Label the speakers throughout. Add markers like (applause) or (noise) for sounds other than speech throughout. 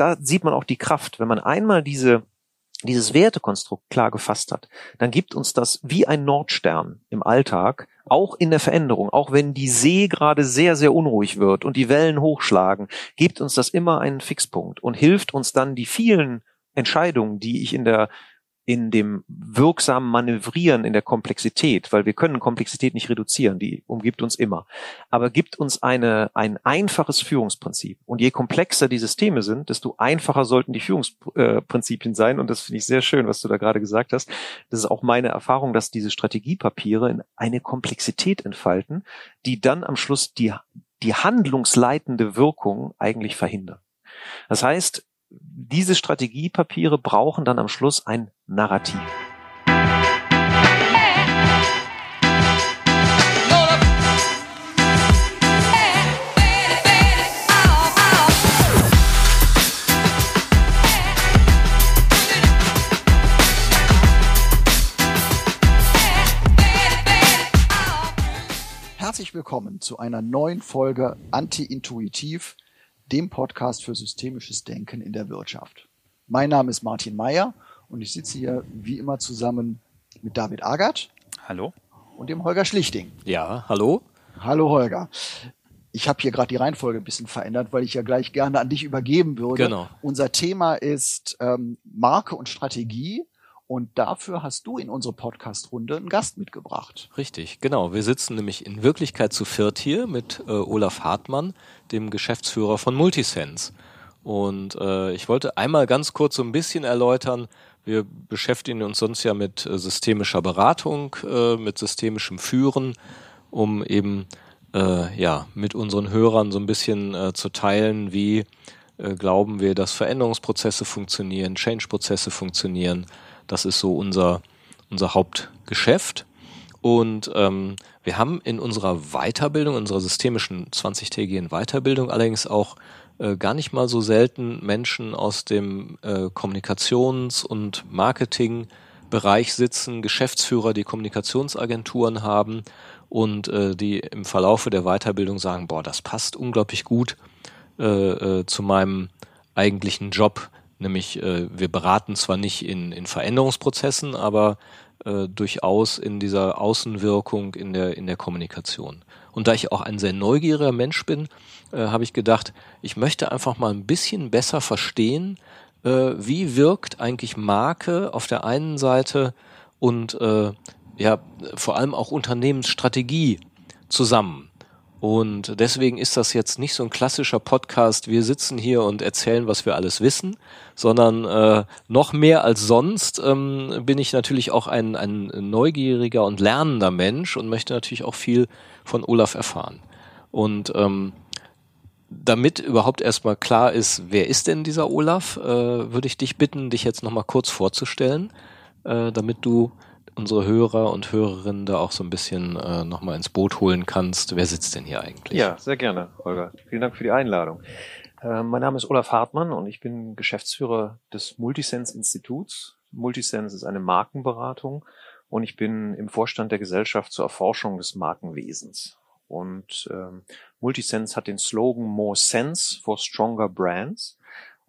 Speaker 1: da sieht man auch die Kraft, wenn man einmal diese dieses Wertekonstrukt klar gefasst hat, dann gibt uns das wie ein Nordstern im Alltag, auch in der Veränderung, auch wenn die See gerade sehr, sehr unruhig wird und die Wellen hochschlagen, gibt uns das immer einen Fixpunkt und hilft uns dann die vielen Entscheidungen, die ich in der in dem wirksamen Manövrieren in der Komplexität, weil wir können Komplexität nicht reduzieren, die umgibt uns immer, aber gibt uns eine, ein einfaches Führungsprinzip. Und je komplexer die Systeme sind, desto einfacher sollten die Führungsprinzipien sein. Und das finde ich sehr schön, was du da gerade gesagt hast. Das ist auch meine Erfahrung, dass diese Strategiepapiere in eine Komplexität entfalten, die dann am Schluss die, die handlungsleitende Wirkung eigentlich verhindern. Das heißt, diese Strategiepapiere brauchen dann am Schluss ein Narrativ.
Speaker 2: Herzlich willkommen zu einer neuen Folge Anti-Intuitiv, dem Podcast für systemisches Denken in der Wirtschaft. Mein Name ist Martin Meyer und ich sitze hier wie immer zusammen mit David Agert.
Speaker 3: Hallo.
Speaker 2: Und dem Holger Schlichting.
Speaker 3: Ja, hallo.
Speaker 2: Hallo Holger. Ich habe hier gerade die Reihenfolge ein bisschen verändert, weil ich ja gleich gerne an dich übergeben würde.
Speaker 3: Genau.
Speaker 2: Unser Thema ist ähm, Marke und Strategie und dafür hast du in unsere Podcast-Runde einen Gast mitgebracht.
Speaker 3: Richtig, genau. Wir sitzen nämlich in Wirklichkeit zu viert hier mit äh, Olaf Hartmann, dem Geschäftsführer von Multisense. Und äh, ich wollte einmal ganz kurz so ein bisschen erläutern, wir beschäftigen uns sonst ja mit äh, systemischer Beratung, äh, mit systemischem Führen, um eben äh, ja mit unseren Hörern so ein bisschen zu teilen, wie glauben wir, dass Veränderungsprozesse funktionieren, Change-Prozesse funktionieren, das ist so unser, unser Hauptgeschäft. Und ähm, wir haben in unserer Weiterbildung, unserer systemischen 20-tägigen Weiterbildung allerdings auch äh, gar nicht mal so selten Menschen aus dem äh, Kommunikations- und Marketingbereich sitzen, Geschäftsführer, die Kommunikationsagenturen haben und äh, die im Verlaufe der Weiterbildung sagen, boah, das passt unglaublich gut äh, äh, zu meinem eigentlichen Job, Nämlich äh, wir beraten zwar nicht in, in Veränderungsprozessen, aber äh, durchaus in dieser Außenwirkung, in der, in der Kommunikation. Und da ich auch ein sehr neugieriger Mensch bin, äh, habe ich gedacht, ich möchte einfach mal ein bisschen besser verstehen, äh, wie wirkt eigentlich Marke auf der einen Seite und äh, ja vor allem auch Unternehmensstrategie zusammen. Und deswegen ist das jetzt nicht so ein klassischer Podcast, wir sitzen hier und erzählen, was wir alles wissen, sondern äh, noch mehr als sonst ähm, bin ich natürlich auch ein, ein neugieriger und lernender Mensch und möchte natürlich auch viel von Olaf erfahren. Und ähm, damit überhaupt erstmal klar ist, wer ist denn dieser Olaf, äh, würde ich dich bitten, dich jetzt nochmal kurz vorzustellen, äh, damit du unsere Hörer und Hörerinnen da auch so ein bisschen äh, nochmal ins Boot holen kannst. Wer sitzt denn hier eigentlich?
Speaker 1: Ja, sehr gerne, Holger. Vielen Dank für die Einladung. Äh, mein Name ist Olaf Hartmann und ich bin Geschäftsführer des Multisense Instituts. Multisense ist eine Markenberatung und ich bin im Vorstand der Gesellschaft zur Erforschung des Markenwesens. Und ähm, Multisense hat den Slogan More Sense for Stronger Brands.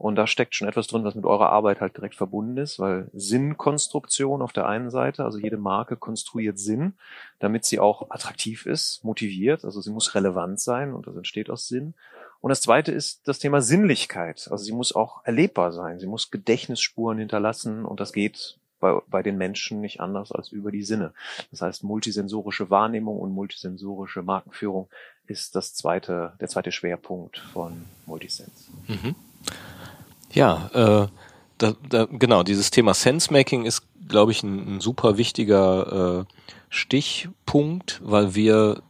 Speaker 1: Und da steckt schon etwas drin, was mit eurer Arbeit halt direkt verbunden ist, weil Sinnkonstruktion auf der einen Seite, also jede Marke konstruiert Sinn, damit sie auch attraktiv ist, motiviert, also sie muss relevant sein und das entsteht aus Sinn. Und das zweite ist das Thema Sinnlichkeit. Also sie muss auch erlebbar sein. Sie muss Gedächtnisspuren hinterlassen und das geht bei, bei den Menschen nicht anders als über die Sinne. Das heißt, multisensorische Wahrnehmung und multisensorische Markenführung ist das zweite, der zweite Schwerpunkt von Multisense. Mhm.
Speaker 3: Ja, äh, da, da, genau, dieses Thema Sensemaking ist, glaube ich, ein, ein, super wichtiger äh, Stichpunkt, weil wir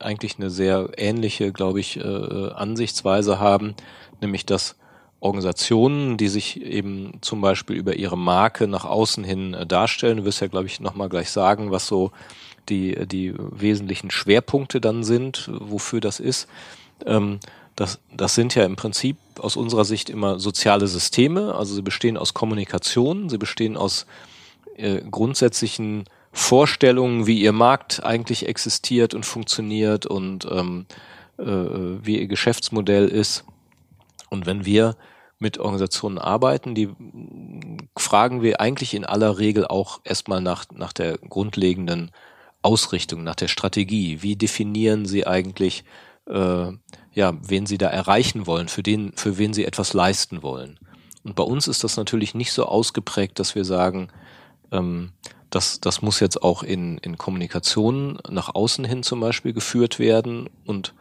Speaker 3: eigentlich eine sehr ähnliche, glaube ich, äh, Ansichtsweise haben, nämlich dass Organisationen, die sich eben zum Beispiel über ihre Marke nach außen hin äh, darstellen, du wirst ja, glaube ich, nochmal gleich sagen, was so die, die wesentlichen Schwerpunkte dann sind, wofür das ist. Ähm, das, das sind ja im Prinzip aus unserer Sicht immer soziale Systeme. Also sie bestehen aus Kommunikation, sie bestehen aus äh, grundsätzlichen Vorstellungen, wie ihr Markt eigentlich existiert und funktioniert und ähm, äh, wie ihr Geschäftsmodell ist. Und wenn wir mit Organisationen arbeiten, die fragen wir eigentlich in aller Regel auch erstmal nach, nach der grundlegenden Ausrichtung, nach der Strategie. Wie definieren sie eigentlich, äh, ja, wen sie da erreichen wollen, für den, für wen sie etwas leisten wollen? Und bei uns ist das natürlich nicht so ausgeprägt, dass wir sagen, ähm, das, das muss jetzt auch in, in Kommunikation nach außen hin zum Beispiel geführt werden. Und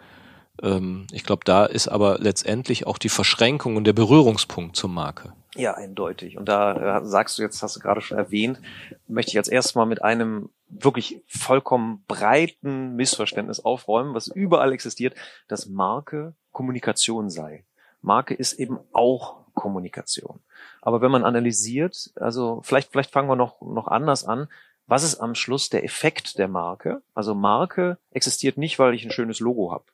Speaker 3: ähm, ich glaube, da ist aber letztendlich auch die Verschränkung und der Berührungspunkt zur Marke.
Speaker 1: Ja, eindeutig. Und da äh, sagst du jetzt, hast du gerade schon erwähnt, möchte ich als erstes mal mit einem wirklich vollkommen breiten Missverständnis aufräumen, was überall existiert, dass Marke Kommunikation sei. Marke ist eben auch Kommunikation. Aber wenn man analysiert, also vielleicht, vielleicht fangen wir noch, noch anders an. Was ist am Schluss der Effekt der Marke? Also Marke existiert nicht, weil ich ein schönes Logo habe,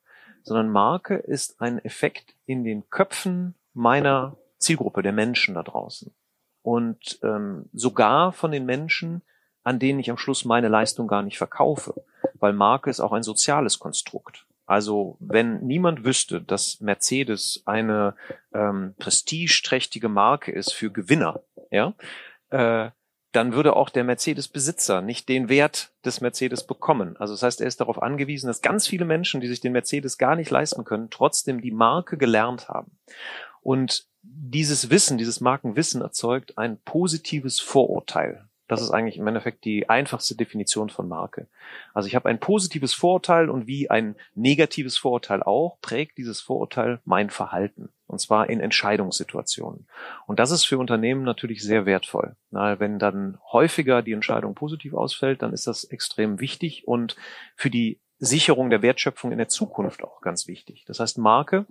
Speaker 1: sondern Marke ist ein Effekt in den Köpfen meiner Zielgruppe, der Menschen da draußen. Und ähm, sogar von den Menschen, an denen ich am Schluss meine Leistung gar nicht verkaufe. Weil Marke ist auch ein soziales Konstrukt. Also wenn niemand wüsste, dass Mercedes eine ähm, prestigeträchtige Marke ist für Gewinner, ja, äh, dann würde auch der Mercedes-Besitzer nicht den Wert des Mercedes bekommen. Also das heißt, er ist darauf angewiesen, dass ganz viele Menschen, die sich den Mercedes gar nicht leisten können, trotzdem die Marke gelernt haben. Und dieses Wissen, dieses Markenwissen erzeugt ein positives Vorurteil. Das ist eigentlich im Endeffekt die einfachste Definition von Marke. Also ich habe ein positives Vorurteil und wie ein negatives Vorurteil auch, prägt dieses Vorurteil mein Verhalten. Und zwar in Entscheidungssituationen. Und das ist für Unternehmen natürlich sehr wertvoll. Na, wenn dann häufiger die Entscheidung positiv ausfällt, dann ist das extrem wichtig und für die Sicherung der Wertschöpfung in der Zukunft auch ganz wichtig. Das heißt, Marke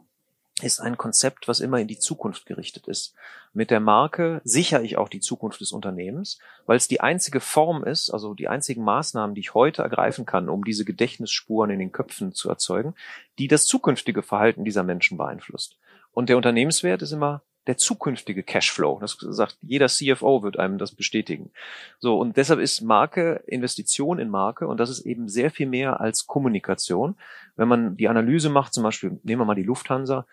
Speaker 1: ist ein Konzept, was immer in die Zukunft gerichtet ist. Mit der Marke sichere ich auch die Zukunft des Unternehmens, weil es die einzige Form ist, also die einzigen Maßnahmen, die ich heute ergreifen kann, um diese Gedächtnisspuren in den Köpfen zu erzeugen, die das zukünftige Verhalten dieser Menschen beeinflusst. Und der Unternehmenswert ist immer der zukünftige Cashflow. Das sagt jeder CFO wird einem das bestätigen. So und deshalb ist Marke Investition in Marke und das ist eben sehr viel mehr als Kommunikation. Wenn man die Analyse macht, zum Beispiel nehmen wir mal die Lufthansa,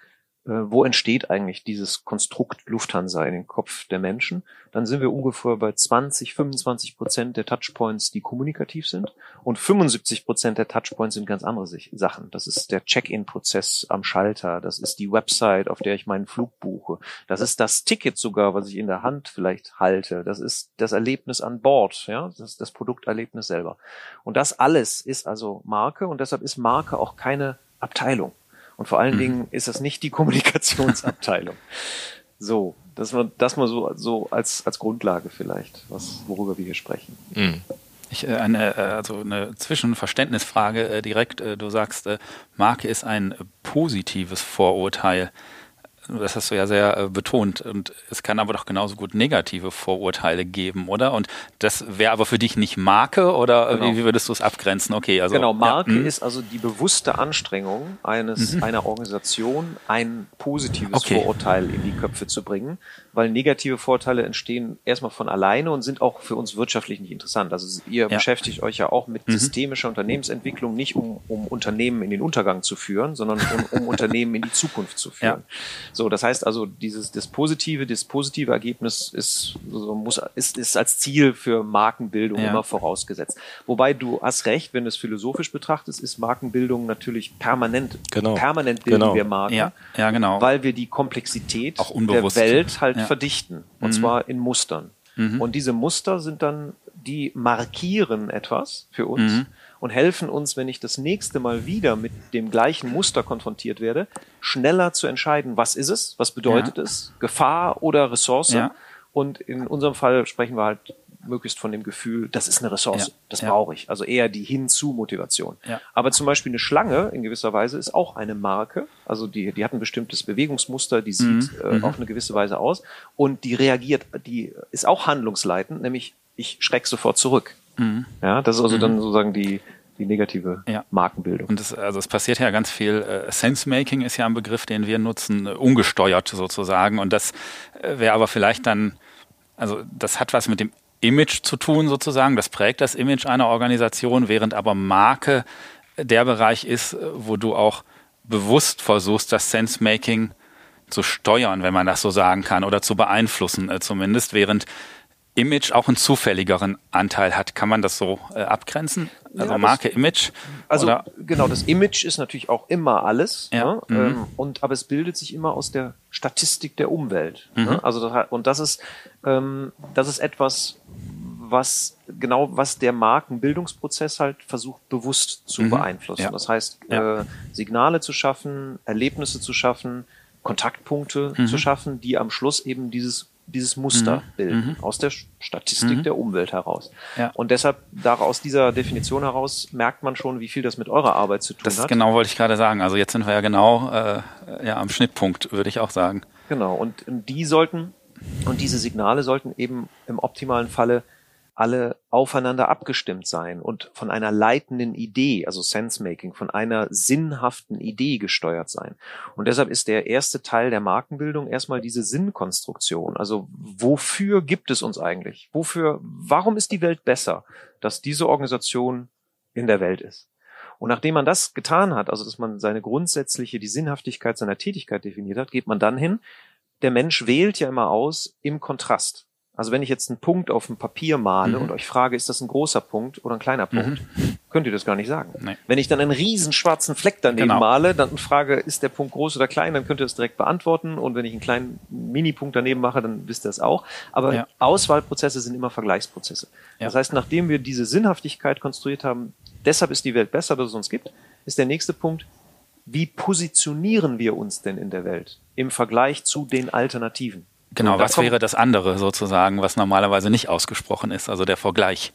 Speaker 1: wo entsteht eigentlich dieses Konstrukt Lufthansa in den Kopf der Menschen, dann sind wir ungefähr bei 20, 25 Prozent der Touchpoints, die kommunikativ sind. Und 75 Prozent der Touchpoints sind ganz andere Sachen. Das ist der Check-in-Prozess am Schalter, das ist die Website, auf der ich meinen Flug buche, das ist das Ticket sogar, was ich in der Hand vielleicht halte, das ist das Erlebnis an Bord, ja, das ist das Produkterlebnis selber. Und das alles ist also Marke. Und deshalb ist Marke auch keine Abteilung. Und vor allen mhm. Dingen ist das nicht die (laughs) Kommunikationsabteilung. so, das war das mal so, so als, als Grundlage vielleicht, was, worüber wir hier sprechen.
Speaker 4: Mhm. Ich, äh, eine, äh, also eine Zwischenverständnisfrage äh, direkt. Du sagst, Marke ist ein positives Vorurteil das hast du ja sehr äh, betont. Und es kann aber doch genauso gut negative Vorurteile geben, oder? Und das wäre aber für dich nicht Marke oder genau. wie, wie, würdest du es abgrenzen? Okay, also.
Speaker 1: Genau, Marke ja. Mhm. ist also die bewusste Anstrengung eines, mhm. einer Organisation, ein positives okay. Vorurteil in die Köpfe zu bringen, weil negative Vorteile entstehen erstmal von alleine und sind auch für uns wirtschaftlich nicht interessant. Also ihr ja. beschäftigt euch ja auch mit mhm. systemischer Unternehmensentwicklung nicht um, um Unternehmen in den Untergang zu führen, sondern um, um Unternehmen in die Zukunft zu führen. Ja. So, das heißt also, dieses das positive, das positive Ergebnis ist so muss ist, ist als Ziel für Markenbildung ja. immer vorausgesetzt. Wobei du hast recht, wenn du es philosophisch betrachtest, ist Markenbildung natürlich permanent. Genau. Permanent bilden genau. wir Marken,
Speaker 4: ja. Ja, genau.
Speaker 1: weil wir die Komplexität der Welt halt ja. verdichten und mhm. zwar in Mustern. Mhm. Und diese Muster sind dann die markieren etwas für uns. Mhm und helfen uns, wenn ich das nächste Mal wieder mit dem gleichen Muster konfrontiert werde, schneller zu entscheiden, was ist es, was bedeutet ja. es, Gefahr oder Ressource. Ja. Und in unserem Fall sprechen wir halt möglichst von dem Gefühl, das ist eine Ressource, ja. das brauche ich. Also eher die Hinzu-Motivation. Ja. Aber zum Beispiel eine Schlange in gewisser Weise ist auch eine Marke. Also die, die hat ein bestimmtes Bewegungsmuster, die sieht mhm. äh, mhm. auf eine gewisse Weise aus und die reagiert, die ist auch handlungsleitend, nämlich ich schreck sofort zurück. Mhm. Ja, das ist also mhm. dann sozusagen die, die negative ja. Markenbildung.
Speaker 4: Und das, also es passiert ja ganz viel. Äh, Sense-Making ist ja ein Begriff, den wir nutzen, äh, ungesteuert sozusagen. Und das äh, wäre aber vielleicht dann, also das hat was mit dem Image zu tun sozusagen. Das prägt das Image einer Organisation, während aber Marke der Bereich ist, wo du auch bewusst versuchst, das Sense-Making zu steuern, wenn man das so sagen kann, oder zu beeinflussen äh, zumindest, während Image auch einen zufälligeren Anteil hat. Kann man das so äh, abgrenzen? Also ja, Marke, Image?
Speaker 1: Also oder? genau, das Image ist natürlich auch immer alles. Ja. Ne? Mhm. Ähm, und aber es bildet sich immer aus der Statistik der Umwelt. Ne? Mhm. Ne? Also das, und das ist ähm, das ist etwas, was genau was der Markenbildungsprozess halt versucht bewusst zu mhm. beeinflussen. Ja. Das heißt, ja. äh, Signale zu schaffen, Erlebnisse zu schaffen, Kontaktpunkte mhm. zu schaffen, die am Schluss eben dieses dieses Muster mhm. bilden mhm. aus der Statistik mhm. der Umwelt heraus. Ja. Und deshalb da aus dieser Definition heraus merkt man schon, wie viel das mit eurer Arbeit zu tun
Speaker 4: das
Speaker 1: hat. Das
Speaker 4: genau wollte ich gerade sagen. Also jetzt sind wir ja genau äh, ja am Schnittpunkt, würde ich auch sagen.
Speaker 1: Genau. Und die sollten und diese Signale sollten eben im optimalen Falle alle aufeinander abgestimmt sein und von einer leitenden Idee, also Sense-Making, von einer sinnhaften Idee gesteuert sein. Und deshalb ist der erste Teil der Markenbildung erstmal diese Sinnkonstruktion. Also wofür gibt es uns eigentlich? Wofür, warum ist die Welt besser, dass diese Organisation in der Welt ist? Und nachdem man das getan hat, also dass man seine grundsätzliche, die Sinnhaftigkeit seiner Tätigkeit definiert hat, geht man dann hin. Der Mensch wählt ja immer aus im Kontrast. Also wenn ich jetzt einen Punkt auf dem Papier male mhm. und euch frage, ist das ein großer Punkt oder ein kleiner Punkt, mhm. könnt ihr das gar nicht sagen. Nee. Wenn ich dann einen riesen schwarzen Fleck daneben genau. male, dann frage, ist der Punkt groß oder klein, dann könnt ihr das direkt beantworten. Und wenn ich einen kleinen Mini-Punkt daneben mache, dann wisst ihr das auch. Aber ja. Auswahlprozesse sind immer Vergleichsprozesse. Ja. Das heißt, nachdem wir diese Sinnhaftigkeit konstruiert haben, deshalb ist die Welt besser, dass es uns gibt, ist der nächste Punkt, wie positionieren wir uns denn in der Welt im Vergleich zu den Alternativen?
Speaker 4: Genau, was wäre das andere sozusagen, was normalerweise nicht ausgesprochen ist, also der Vergleich?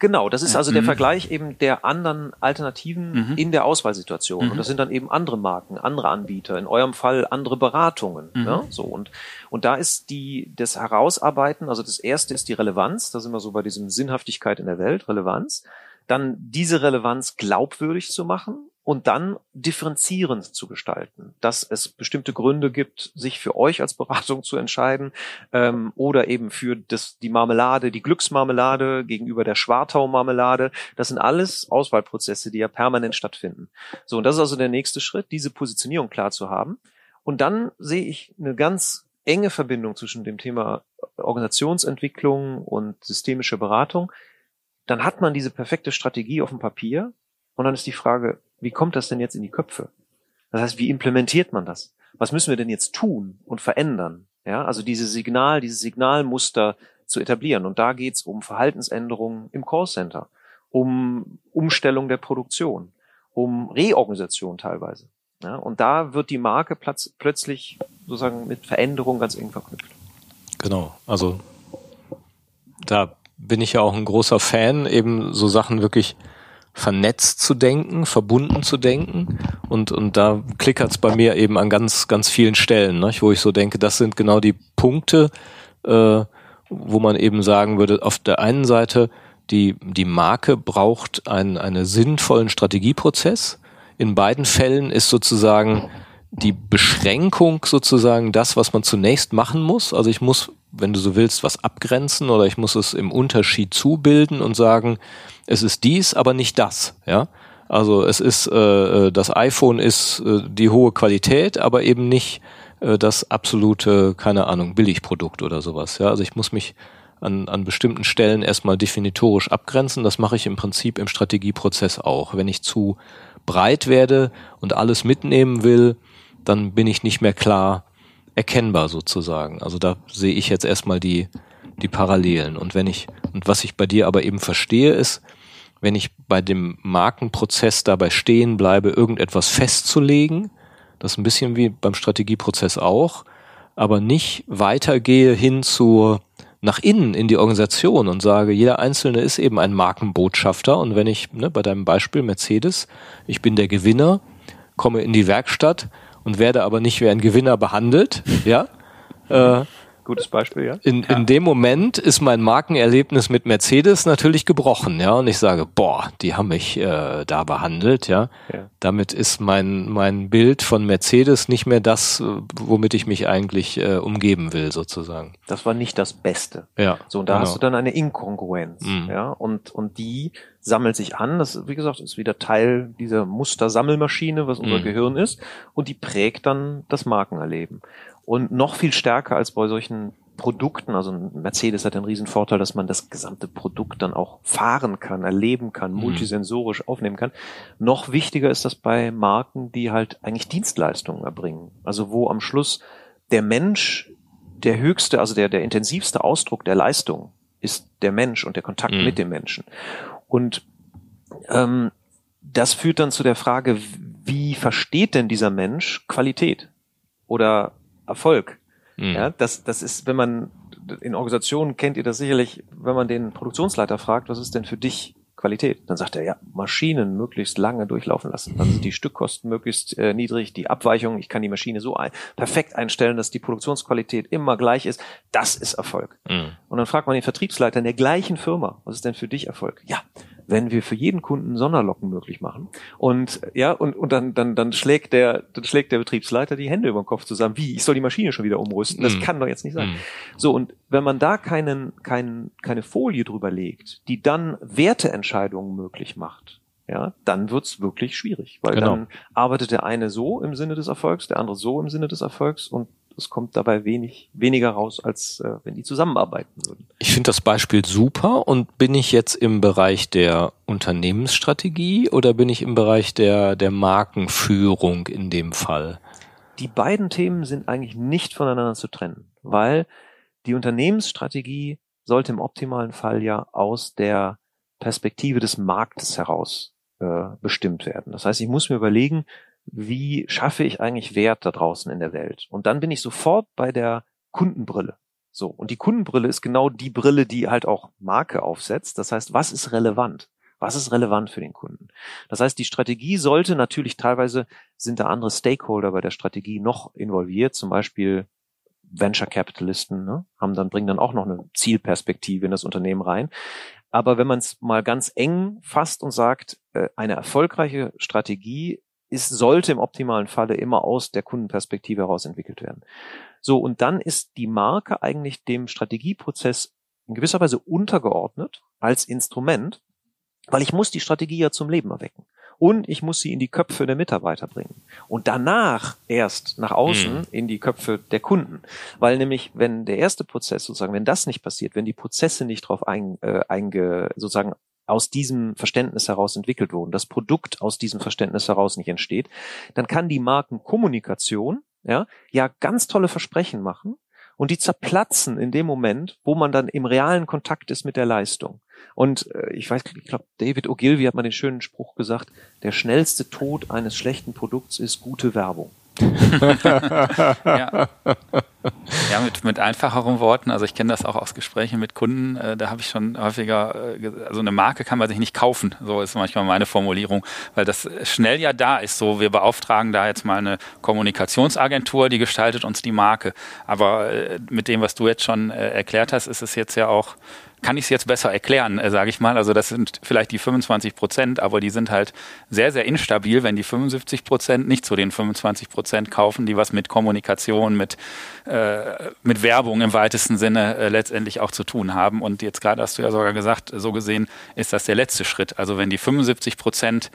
Speaker 1: Genau, das ist also mhm. der Vergleich eben der anderen Alternativen mhm. in der Auswahlsituation. Mhm. Und das sind dann eben andere Marken, andere Anbieter, in eurem Fall andere Beratungen. Mhm. Ja, so und, und da ist die, das Herausarbeiten, also das erste ist die Relevanz, da sind wir so bei diesem Sinnhaftigkeit in der Welt, Relevanz. Dann diese Relevanz glaubwürdig zu machen und dann differenzierend zu gestalten, dass es bestimmte Gründe gibt, sich für euch als Beratung zu entscheiden ähm, oder eben für das, die Marmelade, die Glücksmarmelade gegenüber der Schwartau-Marmelade. Das sind alles Auswahlprozesse, die ja permanent stattfinden. So, und das ist also der nächste Schritt, diese Positionierung klar zu haben. Und dann sehe ich eine ganz enge Verbindung zwischen dem Thema Organisationsentwicklung und systemische Beratung. Dann hat man diese perfekte Strategie auf dem Papier. Und dann ist die Frage, wie kommt das denn jetzt in die Köpfe? Das heißt, wie implementiert man das? Was müssen wir denn jetzt tun und verändern? Ja, also diese Signal, dieses Signalmuster zu etablieren. Und da geht's um Verhaltensänderungen im Callcenter, um Umstellung der Produktion, um Reorganisation teilweise. Ja, und da wird die Marke platz, plötzlich sozusagen mit Veränderung ganz eng verknüpft.
Speaker 3: Genau, also da bin ich ja auch ein großer Fan, eben so Sachen wirklich vernetzt zu denken, verbunden zu denken. Und, und da klickert's bei mir eben an ganz, ganz vielen Stellen, ne, wo ich so denke, das sind genau die Punkte, äh, wo man eben sagen würde, auf der einen Seite, die, die Marke braucht einen, einen sinnvollen Strategieprozess. In beiden Fällen ist sozusagen die Beschränkung sozusagen das, was man zunächst machen muss. Also ich muss, wenn du so willst, was abgrenzen oder ich muss es im Unterschied zubilden und sagen, es ist dies, aber nicht das, ja. Also es ist äh, äh, das iPhone ist äh, die hohe Qualität, aber eben nicht äh, das absolute, keine Ahnung, Billigprodukt oder sowas. Ja, also ich muss mich an, an bestimmten Stellen erstmal definitorisch abgrenzen. Das mache ich im Prinzip im Strategieprozess auch. Wenn ich zu breit werde und alles mitnehmen will, dann bin ich nicht mehr klar erkennbar sozusagen. Also da sehe ich jetzt erstmal die die Parallelen. Und wenn ich, und was ich bei dir aber eben verstehe, ist, wenn ich bei dem Markenprozess dabei stehen bleibe, irgendetwas festzulegen, das ist ein bisschen wie beim Strategieprozess auch, aber nicht weitergehe hin zu nach innen in die Organisation und sage, jeder Einzelne ist eben ein Markenbotschafter und wenn ich, ne, bei deinem Beispiel Mercedes, ich bin der Gewinner, komme in die Werkstatt und werde aber nicht wie ein Gewinner behandelt, ja, äh,
Speaker 1: Gutes Beispiel, ja.
Speaker 3: In, in dem Moment ist mein Markenerlebnis mit Mercedes natürlich gebrochen, ja. Und ich sage, boah, die haben mich äh, da behandelt, ja.
Speaker 1: Ja.
Speaker 3: Damit ist mein, mein Bild von Mercedes nicht mehr das, äh, womit ich mich eigentlich äh, umgeben will, sozusagen.
Speaker 1: Das war nicht das Beste.
Speaker 3: Ja.
Speaker 1: So, und da
Speaker 3: genau.
Speaker 1: hast du dann eine Inkongruenz,
Speaker 3: Mhm.
Speaker 1: ja, und, und die sammelt sich an, das, wie gesagt, ist wieder Teil dieser Mustersammelmaschine, was unser
Speaker 3: Mhm.
Speaker 1: Gehirn ist, und die prägt dann das Markenerleben. Und noch viel stärker als bei solchen Produkten, also Mercedes hat den riesen Vorteil, dass man das gesamte Produkt dann auch fahren kann, erleben kann,
Speaker 3: Mhm.
Speaker 1: multisensorisch aufnehmen kann. Noch wichtiger ist das bei Marken, die halt eigentlich Dienstleistungen erbringen. Also wo am Schluss der Mensch der höchste, also der, der intensivste Ausdruck der Leistung ist der Mensch und der Kontakt
Speaker 3: Mhm.
Speaker 1: mit dem Menschen. Und ähm, das führt dann zu der Frage, wie versteht denn dieser Mensch Qualität oder Erfolg?
Speaker 3: Mhm.
Speaker 1: Ja, das, das ist, wenn man in Organisationen kennt ihr das sicherlich, wenn man den Produktionsleiter fragt, was ist denn für dich Qualität? Dann sagt er, ja, Maschinen möglichst lange durchlaufen lassen. Dann sind die Stückkosten möglichst äh, niedrig, die Abweichung, ich kann die Maschine so ein, perfekt einstellen, dass die Produktionsqualität immer gleich ist. Das ist Erfolg.
Speaker 3: Mhm.
Speaker 1: Und dann fragt man den Vertriebsleiter in der gleichen Firma, was ist denn für dich Erfolg? Ja, wenn wir für jeden Kunden Sonderlocken möglich machen. Und ja, und, und dann, dann, dann schlägt der, dann schlägt der Betriebsleiter die Hände über den Kopf zusammen. Wie? Ich soll die Maschine schon wieder umrüsten? Das
Speaker 3: Mhm.
Speaker 1: kann doch jetzt nicht sein.
Speaker 3: Mhm.
Speaker 1: So, und wenn man da keinen, keinen, keine Folie drüber legt, die dann Werteentscheidungen möglich macht, ja, dann wird's wirklich schwierig. Weil
Speaker 3: Genau.
Speaker 1: dann arbeitet der eine so im Sinne des Erfolgs, der andere so im Sinne des Erfolgs und es kommt dabei wenig, weniger raus, als äh, wenn die zusammenarbeiten würden.
Speaker 3: Ich finde das Beispiel super und bin ich jetzt im Bereich der Unternehmensstrategie oder bin ich im Bereich der, der Markenführung in dem Fall?
Speaker 1: Die beiden Themen sind eigentlich nicht voneinander zu trennen, weil die Unternehmensstrategie sollte im optimalen Fall ja aus der Perspektive des Marktes heraus äh, bestimmt werden. Das heißt, ich muss mir überlegen, wie schaffe ich eigentlich Wert da draußen in der Welt? Und dann bin ich sofort bei der Kundenbrille. So. Und die Kundenbrille ist genau die Brille, die halt auch Marke aufsetzt. Das heißt, was ist relevant? Was ist relevant für den Kunden? Das heißt, die Strategie sollte natürlich teilweise sind da andere Stakeholder bei der Strategie noch involviert, zum Beispiel Venture Capitalisten, ne, haben dann, bringen dann auch noch eine Zielperspektive in das Unternehmen rein. Aber wenn man es mal ganz eng fasst und sagt, äh, eine erfolgreiche Strategie ist, sollte im optimalen Falle immer aus der Kundenperspektive heraus entwickelt werden. So, und dann ist die Marke eigentlich dem Strategieprozess in gewisser Weise untergeordnet als Instrument, weil ich muss die Strategie ja zum Leben erwecken. Und ich muss sie in die Köpfe der Mitarbeiter bringen. Und danach erst nach außen
Speaker 3: Mhm.
Speaker 1: in die Köpfe der Kunden. Weil nämlich, wenn der erste Prozess sozusagen, wenn das nicht passiert, wenn die Prozesse nicht darauf ein, äh, einge, sozusagen aus diesem Verständnis heraus entwickelt wurden, das Produkt aus diesem Verständnis heraus nicht entsteht, dann kann die Markenkommunikation ja, ja ganz tolle Versprechen machen und die zerplatzen in dem Moment, wo man dann im realen Kontakt ist mit der Leistung. Und äh, ich weiß, ich glaube, David Ogilvy hat mal den schönen Spruch gesagt, der schnellste Tod eines schlechten Produkts ist gute Werbung. (laughs)
Speaker 4: ja. ja, mit, mit einfacheren Worten. Also ich kenne das auch aus Gesprächen mit Kunden. Äh, da habe ich schon häufiger, äh, also eine Marke kann man sich nicht kaufen. So ist manchmal meine Formulierung, weil das schnell ja da ist. So, wir beauftragen da jetzt mal eine Kommunikationsagentur, die gestaltet uns die Marke. Aber äh, mit dem, was du jetzt schon äh, erklärt hast, ist es jetzt ja auch kann ich es jetzt besser erklären, äh, sage ich mal. Also das sind vielleicht die 25 Prozent, aber die sind halt sehr, sehr instabil, wenn die 75 Prozent nicht zu den 25 Prozent kaufen, die was mit Kommunikation, mit, äh, mit Werbung im weitesten Sinne äh, letztendlich auch zu tun haben. Und jetzt gerade hast du ja sogar gesagt, so gesehen ist das der letzte Schritt. Also wenn die 75 Prozent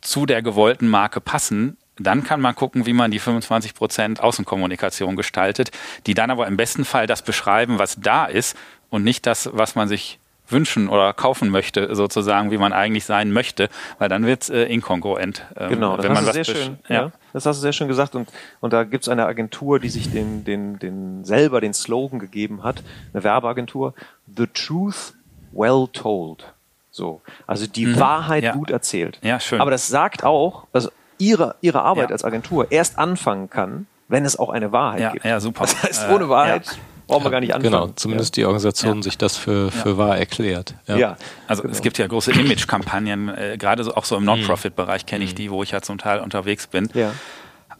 Speaker 4: zu der gewollten Marke passen, dann kann man gucken, wie man die 25 Prozent Außenkommunikation gestaltet, die dann aber im besten Fall das beschreiben, was da ist und nicht das, was man sich wünschen oder kaufen möchte, sozusagen, wie man eigentlich sein möchte, weil dann wird es äh, inkongruent. ähm,
Speaker 1: Genau, das
Speaker 4: wenn man
Speaker 1: hast du
Speaker 4: was
Speaker 1: sehr schön,
Speaker 4: Ja.
Speaker 1: ja. das hast du sehr schön gesagt und, und da gibt's eine Agentur, die sich den, den, den selber den Slogan gegeben hat, eine Werbeagentur, The Truth Well Told. So, also die
Speaker 4: Mhm,
Speaker 1: Wahrheit
Speaker 4: ja.
Speaker 1: gut erzählt.
Speaker 4: Ja, schön.
Speaker 1: Aber das sagt auch, dass ihre, ihre Arbeit als Agentur erst anfangen kann, wenn es auch eine Wahrheit gibt.
Speaker 4: ja, super. (laughs)
Speaker 1: Das heißt,
Speaker 4: Äh,
Speaker 1: ohne Wahrheit
Speaker 4: ja.
Speaker 1: brauchen wir gar nicht anfangen.
Speaker 3: Genau, zumindest die Organisation sich das für, für wahr erklärt.
Speaker 1: Ja. ja.
Speaker 4: Also
Speaker 1: Genau.
Speaker 4: es gibt ja große Image-Kampagnen, äh, gerade so, auch so im Non-Profit-Bereich kenne ich die, wo ich ja zum Teil unterwegs bin.
Speaker 1: Ja.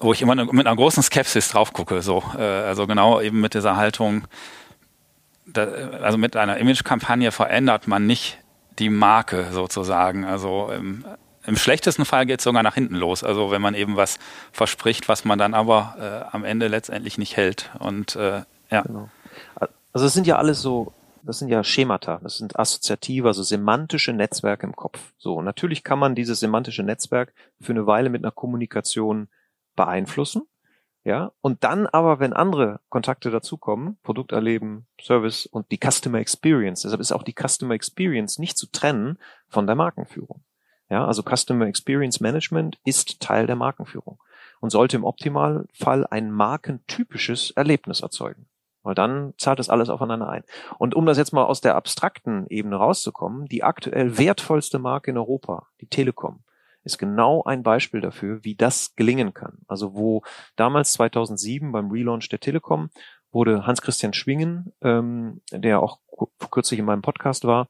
Speaker 4: wo ich immer mit einer großen Skepsis drauf gucke. So, äh, also genau eben mit dieser Haltung, da, also mit einer Imagekampagne verändert man nicht die Marke sozusagen. Also im, im schlechtesten Fall geht es sogar nach hinten los. Also wenn man eben was verspricht, was man dann aber äh, am Ende letztendlich nicht hält. Und äh, ja. Genau.
Speaker 1: Also es sind ja alles so, das sind ja Schemata, das sind assoziative, also semantische Netzwerke im Kopf. So, natürlich kann man dieses semantische Netzwerk für eine Weile mit einer Kommunikation beeinflussen. Ja, und dann aber, wenn andere Kontakte dazukommen, Produkterleben, Service und die Customer Experience, deshalb ist auch die Customer Experience nicht zu trennen von der Markenführung. Ja, also Customer Experience Management ist Teil der Markenführung und sollte im Optimalfall ein markentypisches Erlebnis erzeugen. Weil dann zahlt das alles aufeinander ein. Und um das jetzt mal aus der abstrakten Ebene rauszukommen, die aktuell wertvollste Marke in Europa, die Telekom, ist genau ein Beispiel dafür, wie das gelingen kann. Also wo damals 2007 beim Relaunch der Telekom wurde Hans-Christian Schwingen, ähm, der auch kürzlich in meinem Podcast war,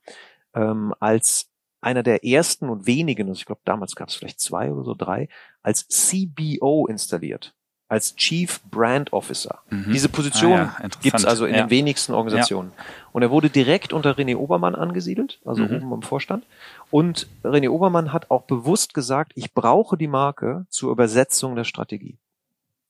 Speaker 1: ähm, als einer der ersten und wenigen, also ich glaube damals gab es vielleicht zwei oder so drei, als CBO installiert als Chief Brand Officer. Mhm. Diese Position ah, ja, gibt es also in ja. den wenigsten Organisationen. Ja. Und er wurde direkt unter René Obermann angesiedelt, also mhm. oben im Vorstand. Und René Obermann hat auch bewusst gesagt, ich brauche die Marke zur Übersetzung der Strategie.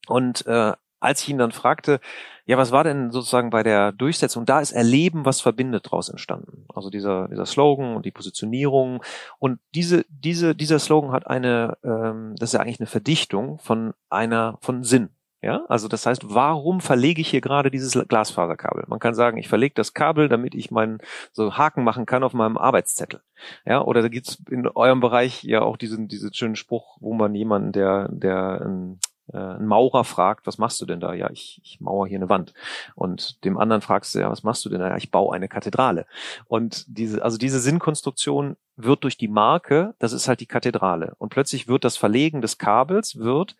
Speaker 1: Und äh, als ich ihn dann fragte, ja, was war denn sozusagen bei der Durchsetzung? Da ist Erleben, was verbindet, daraus entstanden. Also dieser, dieser Slogan und die Positionierung. Und diese, diese, dieser Slogan hat eine, ähm, das ist ja eigentlich eine Verdichtung von einer, von Sinn. Ja, also das heißt, warum verlege ich hier gerade dieses Glasfaserkabel? Man kann sagen, ich verlege das Kabel, damit ich meinen so Haken machen kann auf meinem Arbeitszettel. Ja, oder da gibt's in eurem Bereich ja auch diesen, diesen schönen Spruch, wo man jemanden, der, der ein äh, ein Maurer fragt, was machst du denn da? Ja, ich, ich mauer hier eine Wand. Und dem anderen fragst du, ja, was machst du denn da? Ja, ich baue eine Kathedrale. Und diese, also diese Sinnkonstruktion wird durch die Marke, das ist halt die Kathedrale. Und plötzlich wird das Verlegen des Kabels, wird,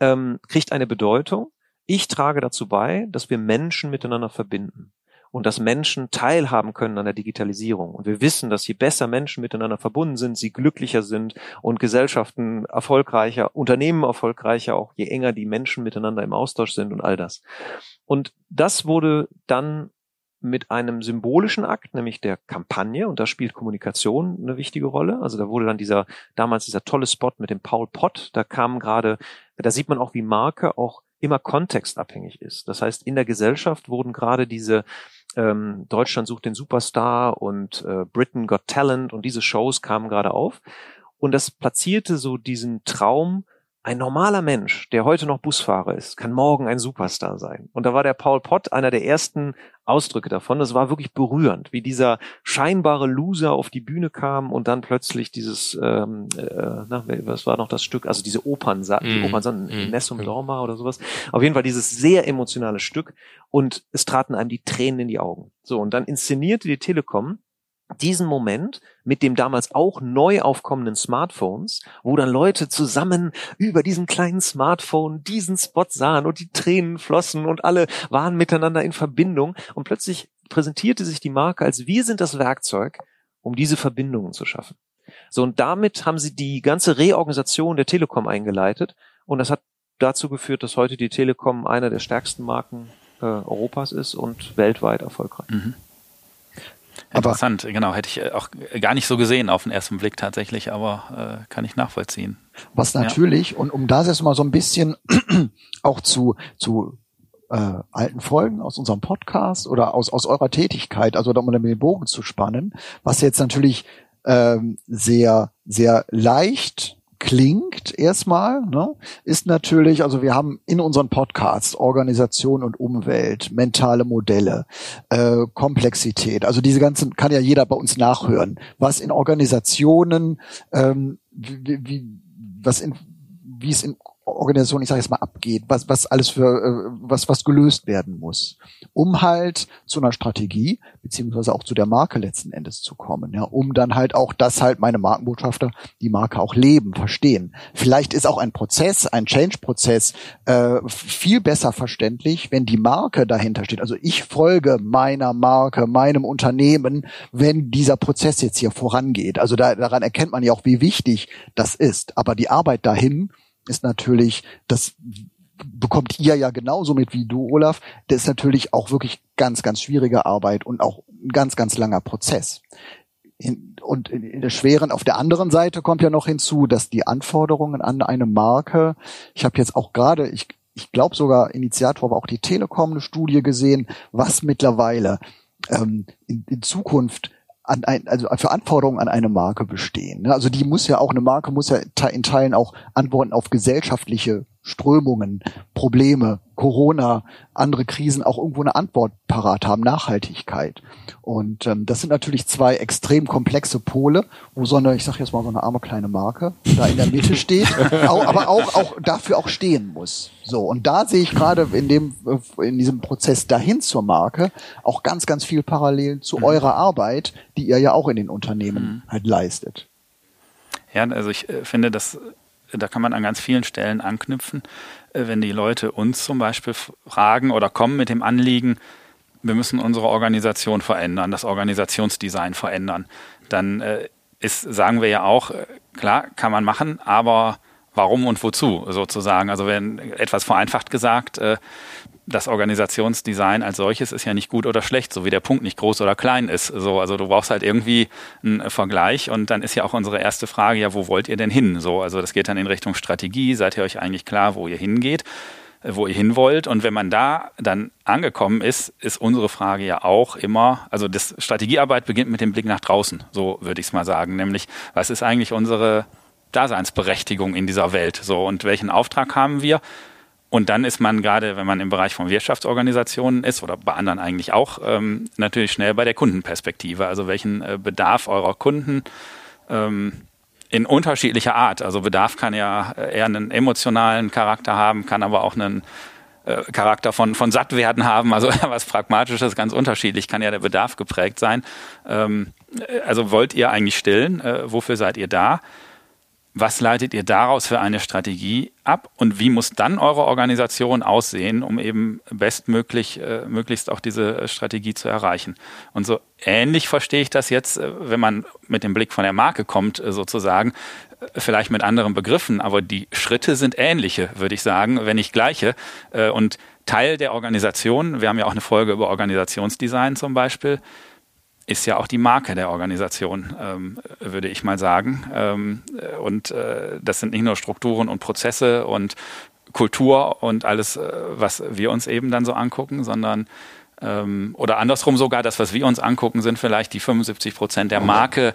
Speaker 1: ähm, kriegt eine Bedeutung. Ich trage dazu bei, dass wir Menschen miteinander verbinden und dass Menschen teilhaben können an der Digitalisierung. Und wir wissen, dass je besser Menschen miteinander verbunden sind, sie glücklicher sind und Gesellschaften erfolgreicher, Unternehmen erfolgreicher, auch je enger die Menschen miteinander im Austausch sind und all das. Und das wurde dann mit einem symbolischen Akt, nämlich der Kampagne, und da spielt Kommunikation eine wichtige Rolle. Also da wurde dann dieser, damals dieser tolle Spot mit dem Paul Pott, da kam gerade, da sieht man auch, wie Marke auch immer kontextabhängig ist. Das heißt, in der Gesellschaft wurden gerade diese ähm, Deutschland sucht den Superstar und äh, Britain Got Talent und diese Shows kamen gerade auf. Und das platzierte so diesen Traum, ein normaler Mensch, der heute noch Busfahrer ist, kann morgen ein Superstar sein. Und da war der Paul Pott einer der ersten Ausdrücke davon. Das war wirklich berührend, wie dieser scheinbare Loser auf die Bühne kam und dann plötzlich dieses, ähm, äh, na, was war noch das Stück, also diese Opern, mm. die Opern, mm. Nessum Dorma oder sowas. Auf jeden Fall dieses sehr emotionale Stück und es traten einem die Tränen in die Augen. So, und dann inszenierte die Telekom diesen Moment mit dem damals auch neu aufkommenden Smartphones, wo dann Leute zusammen über diesen kleinen Smartphone diesen Spot sahen und die Tränen flossen und alle waren miteinander in Verbindung und plötzlich präsentierte sich die Marke als wir sind das Werkzeug, um diese Verbindungen zu schaffen. So und damit haben sie die ganze Reorganisation der Telekom eingeleitet und das hat dazu geführt, dass heute die Telekom einer der stärksten Marken äh, Europas ist und weltweit erfolgreich. Mhm.
Speaker 4: Interessant, aber, genau. Hätte ich äh, auch gar nicht so gesehen auf den ersten Blick tatsächlich, aber äh, kann ich nachvollziehen.
Speaker 2: Was natürlich, ja. und um das jetzt mal so ein bisschen (clears throat) auch zu, zu äh, alten Folgen aus unserem Podcast oder aus, aus eurer Tätigkeit, also da mal den Bogen zu spannen, was jetzt natürlich ähm, sehr, sehr leicht klingt erstmal, ne, ist natürlich, also wir haben in unseren Podcasts Organisation und Umwelt, mentale Modelle, äh, Komplexität, also diese ganzen kann ja jeder bei uns nachhören, was in Organisationen, ähm, wie, wie, was in, wie es in Organisation, ich sage jetzt mal, abgeht, was, was alles für, äh, was, was gelöst werden muss, um halt zu einer Strategie, beziehungsweise auch zu der Marke letzten Endes zu kommen, ja, um dann halt auch, dass halt meine Markenbotschafter die Marke auch leben, verstehen. Vielleicht ist auch ein Prozess, ein Change-Prozess äh, viel besser verständlich, wenn die Marke dahinter steht. Also ich folge meiner Marke, meinem Unternehmen, wenn dieser Prozess jetzt hier vorangeht. Also da, daran erkennt man ja auch, wie wichtig das ist. Aber die Arbeit dahin, ist natürlich, das bekommt ihr ja genauso mit wie du, Olaf. Das ist natürlich auch wirklich ganz, ganz schwierige Arbeit und auch ein ganz, ganz langer Prozess. Und in, in der schweren, auf der anderen Seite kommt ja noch hinzu, dass die Anforderungen an eine Marke, ich habe jetzt auch gerade, ich, ich glaube sogar Initiator, aber auch die Telekom eine Studie gesehen, was mittlerweile ähm, in, in Zukunft an ein, also für Anforderungen an eine Marke bestehen. Ne? Also die muss ja auch, eine Marke muss ja in Teilen auch Antworten auf gesellschaftliche Strömungen, Probleme, Corona, andere Krisen auch irgendwo eine Antwort parat haben, Nachhaltigkeit. Und ähm, das sind natürlich zwei extrem komplexe Pole, wo so eine, ich sag jetzt mal so eine arme kleine Marke da in der Mitte steht, (laughs) auch, aber auch, auch dafür auch stehen muss. So, und da sehe ich gerade in dem, in diesem Prozess dahin zur Marke auch ganz, ganz viel parallel zu mhm. eurer Arbeit, die ihr ja auch in den Unternehmen mhm. halt leistet.
Speaker 4: Ja, also ich äh, finde, dass da kann man an ganz vielen Stellen anknüpfen. Äh, wenn die Leute uns zum Beispiel fragen oder kommen mit dem Anliegen, wir müssen unsere Organisation verändern, das Organisationsdesign verändern, dann äh, ist, sagen wir ja auch, äh, klar, kann man machen, aber warum und wozu sozusagen. Also wenn etwas vereinfacht gesagt, das Organisationsdesign als solches ist ja nicht gut oder schlecht, so wie der Punkt nicht groß oder klein ist. So, also du brauchst halt irgendwie einen Vergleich und dann ist ja auch unsere erste Frage, ja, wo wollt ihr denn hin? So, also das geht dann in Richtung Strategie. Seid ihr euch eigentlich klar, wo ihr hingeht, wo ihr hin wollt? Und wenn man da dann angekommen ist, ist unsere Frage ja auch immer, also das Strategiearbeit beginnt mit dem Blick nach draußen, so würde ich es mal sagen, nämlich was ist eigentlich unsere Daseinsberechtigung in dieser Welt? So und welchen Auftrag haben wir? Und dann ist man gerade, wenn man im Bereich von Wirtschaftsorganisationen ist oder bei anderen eigentlich auch, ähm, natürlich schnell bei der Kundenperspektive. Also welchen äh, Bedarf eurer Kunden ähm, in unterschiedlicher Art. Also Bedarf kann ja eher einen emotionalen Charakter haben, kann aber auch einen äh, Charakter von, von Sattwerden haben, also (laughs) was Pragmatisches, ganz unterschiedlich, kann ja der Bedarf geprägt sein. Ähm, also wollt ihr eigentlich stillen? Äh, wofür seid ihr da? Was leitet ihr daraus für eine Strategie ab und wie muss dann eure Organisation aussehen, um eben bestmöglich äh, möglichst auch diese äh, Strategie zu erreichen? Und so ähnlich verstehe ich das jetzt, äh, wenn man mit dem Blick von der Marke kommt, äh, sozusagen, vielleicht mit anderen Begriffen, aber die Schritte sind ähnliche, würde ich sagen, wenn nicht gleiche. Und Teil der Organisation, wir haben ja auch eine Folge über Organisationsdesign zum Beispiel, ist ja auch die Marke der Organisation, ähm, würde ich mal sagen. Ähm, und äh, das sind nicht nur Strukturen und Prozesse und Kultur und alles, äh, was wir uns eben dann so angucken, sondern ähm, oder andersrum sogar, das, was wir uns angucken, sind vielleicht die 75 Prozent der Marke,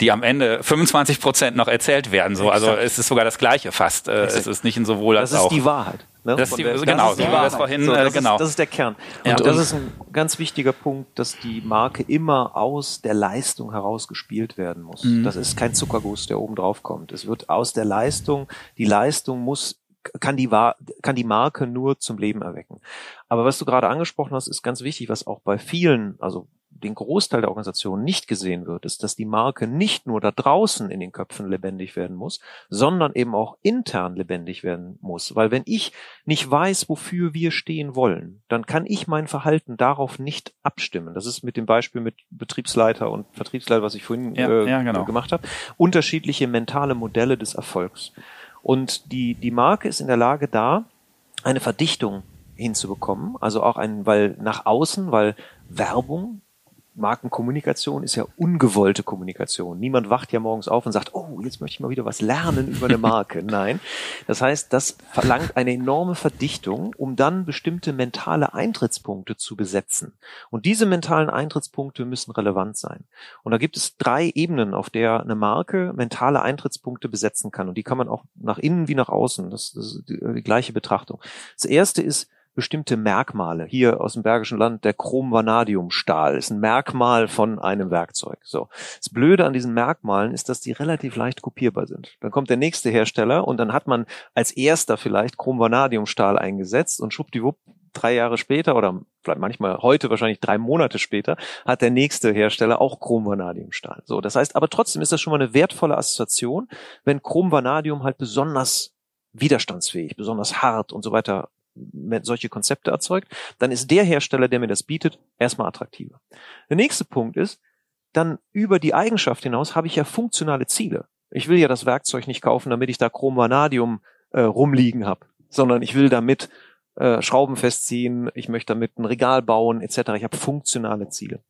Speaker 4: die am Ende 25 Prozent noch erzählt werden. So, also es ist sogar das Gleiche fast. Äh, es ist nicht in sowohl als
Speaker 1: auch.
Speaker 4: Das
Speaker 1: ist die Wahrheit.
Speaker 4: Ne? Das, die, der, genau, das,
Speaker 1: ist die
Speaker 4: das vorhin,
Speaker 1: so, das,
Speaker 4: genau.
Speaker 1: Ist, das ist der Kern. Und ja, das ist ein ganz wichtiger Punkt, dass die Marke immer aus der Leistung herausgespielt werden muss. Mhm. Das ist kein Zuckerguss, der oben drauf kommt. Es wird aus der Leistung, die Leistung muss kann die, kann die Marke nur zum Leben erwecken. Aber was du gerade angesprochen hast, ist ganz wichtig, was auch bei vielen, also den Großteil der Organisation nicht gesehen wird, ist, dass die Marke nicht nur da draußen in den Köpfen lebendig werden muss, sondern eben auch intern lebendig werden muss. Weil wenn ich nicht weiß, wofür wir stehen wollen, dann kann ich mein Verhalten darauf nicht abstimmen. Das ist mit dem Beispiel mit Betriebsleiter und Vertriebsleiter, was ich vorhin ja, äh, ja, genau. gemacht habe, unterschiedliche mentale Modelle des Erfolgs. Und die, die Marke ist in der Lage da, eine Verdichtung hinzubekommen, also auch ein, weil nach außen, weil Werbung Markenkommunikation ist ja ungewollte Kommunikation. Niemand wacht ja morgens auf und sagt, oh, jetzt möchte ich mal wieder was lernen über eine Marke. (laughs) Nein. Das heißt, das verlangt eine enorme Verdichtung, um dann bestimmte mentale Eintrittspunkte zu besetzen. Und diese mentalen Eintrittspunkte müssen relevant sein. Und da gibt es drei Ebenen, auf der eine Marke mentale Eintrittspunkte besetzen kann. Und die kann man auch nach innen wie nach außen. Das, das ist die, die gleiche Betrachtung. Das erste ist, bestimmte Merkmale. Hier aus dem Bergischen Land der Chrom-Vanadium-Stahl ist ein Merkmal von einem Werkzeug. So. Das Blöde an diesen Merkmalen ist, dass die relativ leicht kopierbar sind. Dann kommt der nächste Hersteller und dann hat man als erster vielleicht Chrom-Vanadium-Stahl eingesetzt und schwuppdiwupp drei Jahre später oder vielleicht manchmal heute wahrscheinlich drei Monate später hat der nächste Hersteller auch Chrom-Vanadium-Stahl. So, das heißt, aber trotzdem ist das schon mal eine wertvolle Assoziation, wenn Chrom-Vanadium halt besonders widerstandsfähig, besonders hart und so weiter solche Konzepte erzeugt, dann ist der Hersteller, der mir das bietet, erstmal attraktiver. Der nächste Punkt ist, dann über die Eigenschaft hinaus habe ich ja funktionale Ziele. Ich will ja das Werkzeug nicht kaufen, damit ich da Chrom Vanadium äh, rumliegen habe, sondern ich will damit äh, Schrauben festziehen, ich möchte damit ein Regal bauen etc. Ich habe funktionale Ziele.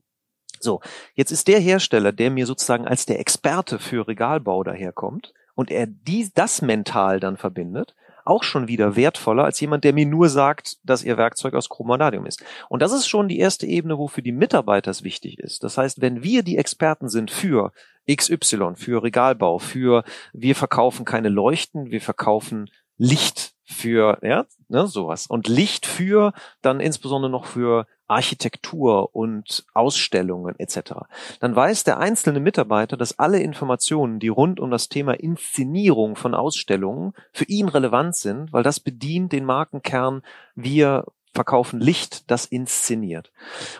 Speaker 1: So, jetzt ist der Hersteller, der mir sozusagen als der Experte für Regalbau daherkommt und er dies, das mental dann verbindet, auch schon wieder wertvoller als jemand, der mir nur sagt, dass ihr Werkzeug aus Chromonadium ist. Und das ist schon die erste Ebene, wofür die Mitarbeiter es wichtig ist. Das heißt, wenn wir die Experten sind für XY, für Regalbau, für wir verkaufen keine Leuchten, wir verkaufen Licht für, ja, ne, sowas. Und Licht für dann insbesondere noch für Architektur und Ausstellungen etc. Dann weiß der einzelne Mitarbeiter, dass alle Informationen, die rund um das Thema Inszenierung von Ausstellungen für ihn relevant sind, weil das bedient den Markenkern, wir verkaufen Licht, das inszeniert.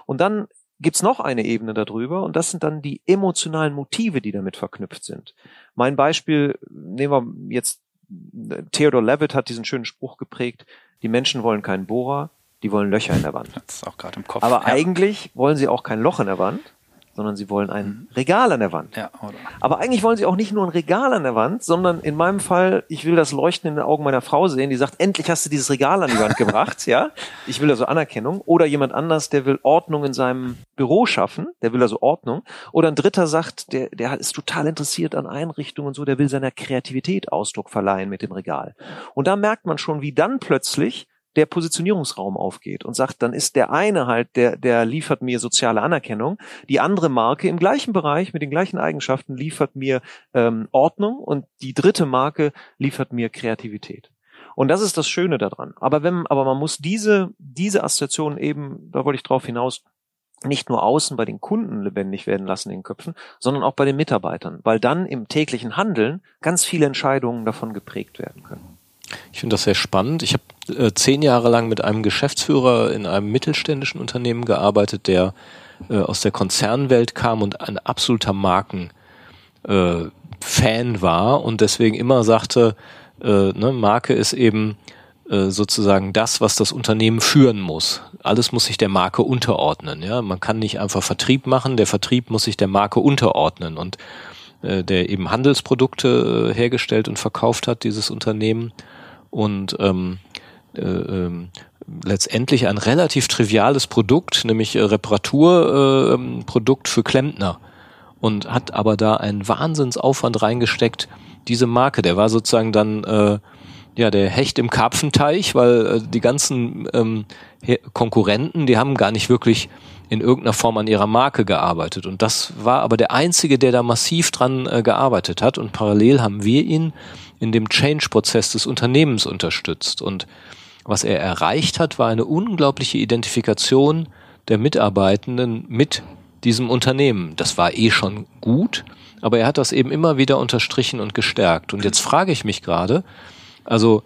Speaker 1: Und dann gibt's noch eine Ebene darüber und das sind dann die emotionalen Motive, die damit verknüpft sind. Mein Beispiel, nehmen wir jetzt Theodor Levitt hat diesen schönen Spruch geprägt, die Menschen wollen keinen Bohrer, die wollen Löcher in der Wand.
Speaker 4: Das ist auch gerade im Kopf.
Speaker 1: Aber ja. eigentlich wollen sie auch kein Loch in der Wand, sondern sie wollen ein mhm. Regal an der Wand.
Speaker 4: Ja, oder?
Speaker 1: Aber eigentlich wollen sie auch nicht nur ein Regal an der Wand, sondern in meinem Fall, ich will das Leuchten in den Augen meiner Frau sehen, die sagt, endlich hast du dieses Regal an die Wand gebracht, (laughs) ja. Ich will also Anerkennung. Oder jemand anders, der will Ordnung in seinem Büro schaffen, der will also Ordnung. Oder ein Dritter sagt, der, der ist total interessiert an Einrichtungen und so, der will seiner Kreativität Ausdruck verleihen mit dem Regal. Und da merkt man schon, wie dann plötzlich der Positionierungsraum aufgeht und sagt, dann ist der eine halt, der, der liefert mir soziale Anerkennung, die andere Marke im gleichen Bereich mit den gleichen Eigenschaften liefert mir ähm, Ordnung und die dritte Marke liefert mir Kreativität. Und das ist das Schöne daran. Aber wenn, aber man muss diese, diese Assoziation eben, da wollte ich drauf hinaus, nicht nur außen bei den Kunden lebendig werden lassen in den Köpfen, sondern auch bei den Mitarbeitern, weil dann im täglichen Handeln ganz viele Entscheidungen davon geprägt werden können.
Speaker 3: Ich finde das sehr spannend. Ich habe äh, zehn Jahre lang mit einem Geschäftsführer in einem mittelständischen Unternehmen gearbeitet, der äh, aus der Konzernwelt kam und ein absoluter Markenfan äh, war und deswegen immer sagte, äh, ne, Marke ist eben äh, sozusagen das, was das Unternehmen führen muss. Alles muss sich der Marke unterordnen. Ja, man kann nicht einfach Vertrieb machen. Der Vertrieb muss sich der Marke unterordnen und äh, der eben Handelsprodukte äh, hergestellt und verkauft hat, dieses Unternehmen und ähm, äh, ähm, letztendlich ein relativ triviales Produkt, nämlich äh, Reparaturprodukt äh, für Klempner und hat aber da einen Wahnsinnsaufwand reingesteckt. Diese Marke, der war sozusagen dann äh, ja der Hecht im Karpfenteich, weil äh, die ganzen ähm, Konkurrenten, die haben gar nicht wirklich in irgendeiner Form an ihrer Marke gearbeitet. Und das war aber der einzige, der da massiv dran äh, gearbeitet hat. Und parallel haben wir ihn in dem Change-Prozess des Unternehmens unterstützt. Und was er erreicht hat, war eine unglaubliche Identifikation der Mitarbeitenden mit diesem Unternehmen. Das war eh schon gut, aber er hat das eben immer wieder unterstrichen und gestärkt. Und jetzt frage ich mich gerade, also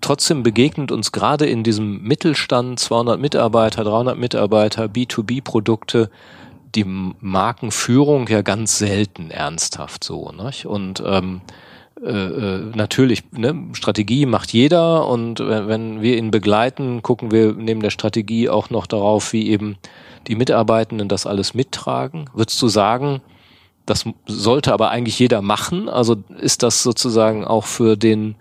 Speaker 3: trotzdem begegnet uns gerade in diesem Mittelstand 200 Mitarbeiter, 300 Mitarbeiter, B2B-Produkte, die Markenführung ja ganz selten ernsthaft so. Nicht? Und ähm, äh, äh, natürlich, ne, Strategie macht jeder und wenn, wir ihn begleiten, gucken wir neben der Strategie auch noch darauf, wie eben die Mitarbeitenden das alles mittragen. Würdest du sagen, das sollte aber eigentlich jeder machen? Also ist das sozusagen auch für den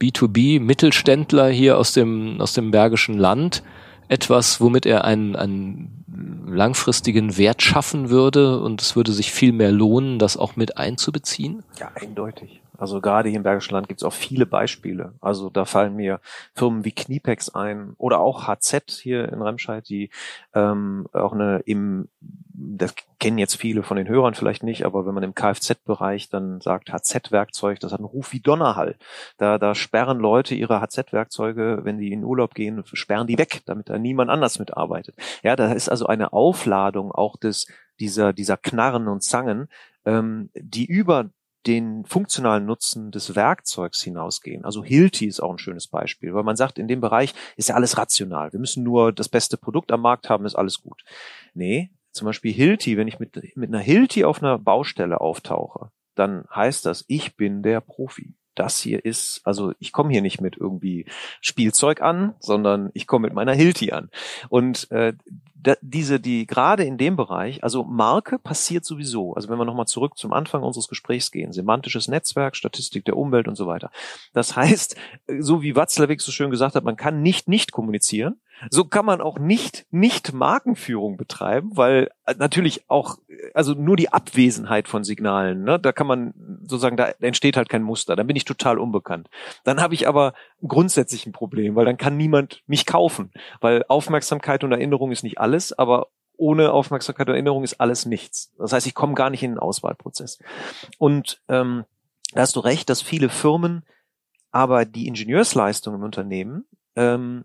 Speaker 3: B2B-Mittelständler hier aus dem, aus dem Bergischen Land etwas, womit er einen, einen langfristigen Wert schaffen würde und es würde sich viel mehr lohnen, das auch mit einzubeziehen?
Speaker 1: Ja, eindeutig. Also gerade hier im Bergischen Land gibt es auch viele Beispiele. Also da fallen mir Firmen wie Kniepex ein oder auch HZ hier in Remscheid, die ähm, auch eine im, das kennen jetzt viele von den Hörern vielleicht nicht, aber wenn man im Kfz-Bereich dann sagt HZ-Werkzeug, das hat einen Ruf wie Donnerhall. Da, da sperren Leute ihre HZ-Werkzeuge, wenn die in Urlaub gehen, sperren die weg, damit da niemand anders mitarbeitet. Ja, da ist also eine Aufladung auch des dieser dieser Knarren und Zangen, ähm, die über den funktionalen Nutzen des Werkzeugs hinausgehen. Also Hilti ist auch ein schönes Beispiel, weil man sagt, in dem Bereich ist ja alles rational. Wir müssen nur das beste Produkt am Markt haben, ist alles gut. Nee, zum Beispiel Hilti, wenn ich mit, mit einer Hilti auf einer Baustelle auftauche, dann heißt das, ich bin der Profi. das hier ist, also ich komme hier nicht mit irgendwie Spielzeug an, sondern ich komme mit meiner Hilti an. Und äh, da, diese, die gerade in dem Bereich, also Marke passiert sowieso. Also wenn wir nochmal zurück zum Anfang unseres Gesprächs gehen, semantisches Netzwerk, Statistik der Umwelt und so weiter. Das heißt, so wie Watzlawick so schön gesagt hat, man kann nicht nicht kommunizieren. So kann man auch nicht nicht Markenführung betreiben, weil äh, natürlich auch also nur die Abwesenheit von Signalen, ne, da kann man sozusagen da entsteht halt kein Muster. Dann bin ich total unbekannt. Dann habe ich aber grundsätzlich ein Problem, weil dann kann niemand mich kaufen, weil Aufmerksamkeit und Erinnerung ist nicht alles, aber ohne Aufmerksamkeit und Erinnerung ist alles nichts. Das heißt, ich komme gar nicht in den Auswahlprozess. Und ähm, da hast du recht, dass viele Firmen aber die Ingenieursleistung im Unternehmen ähm,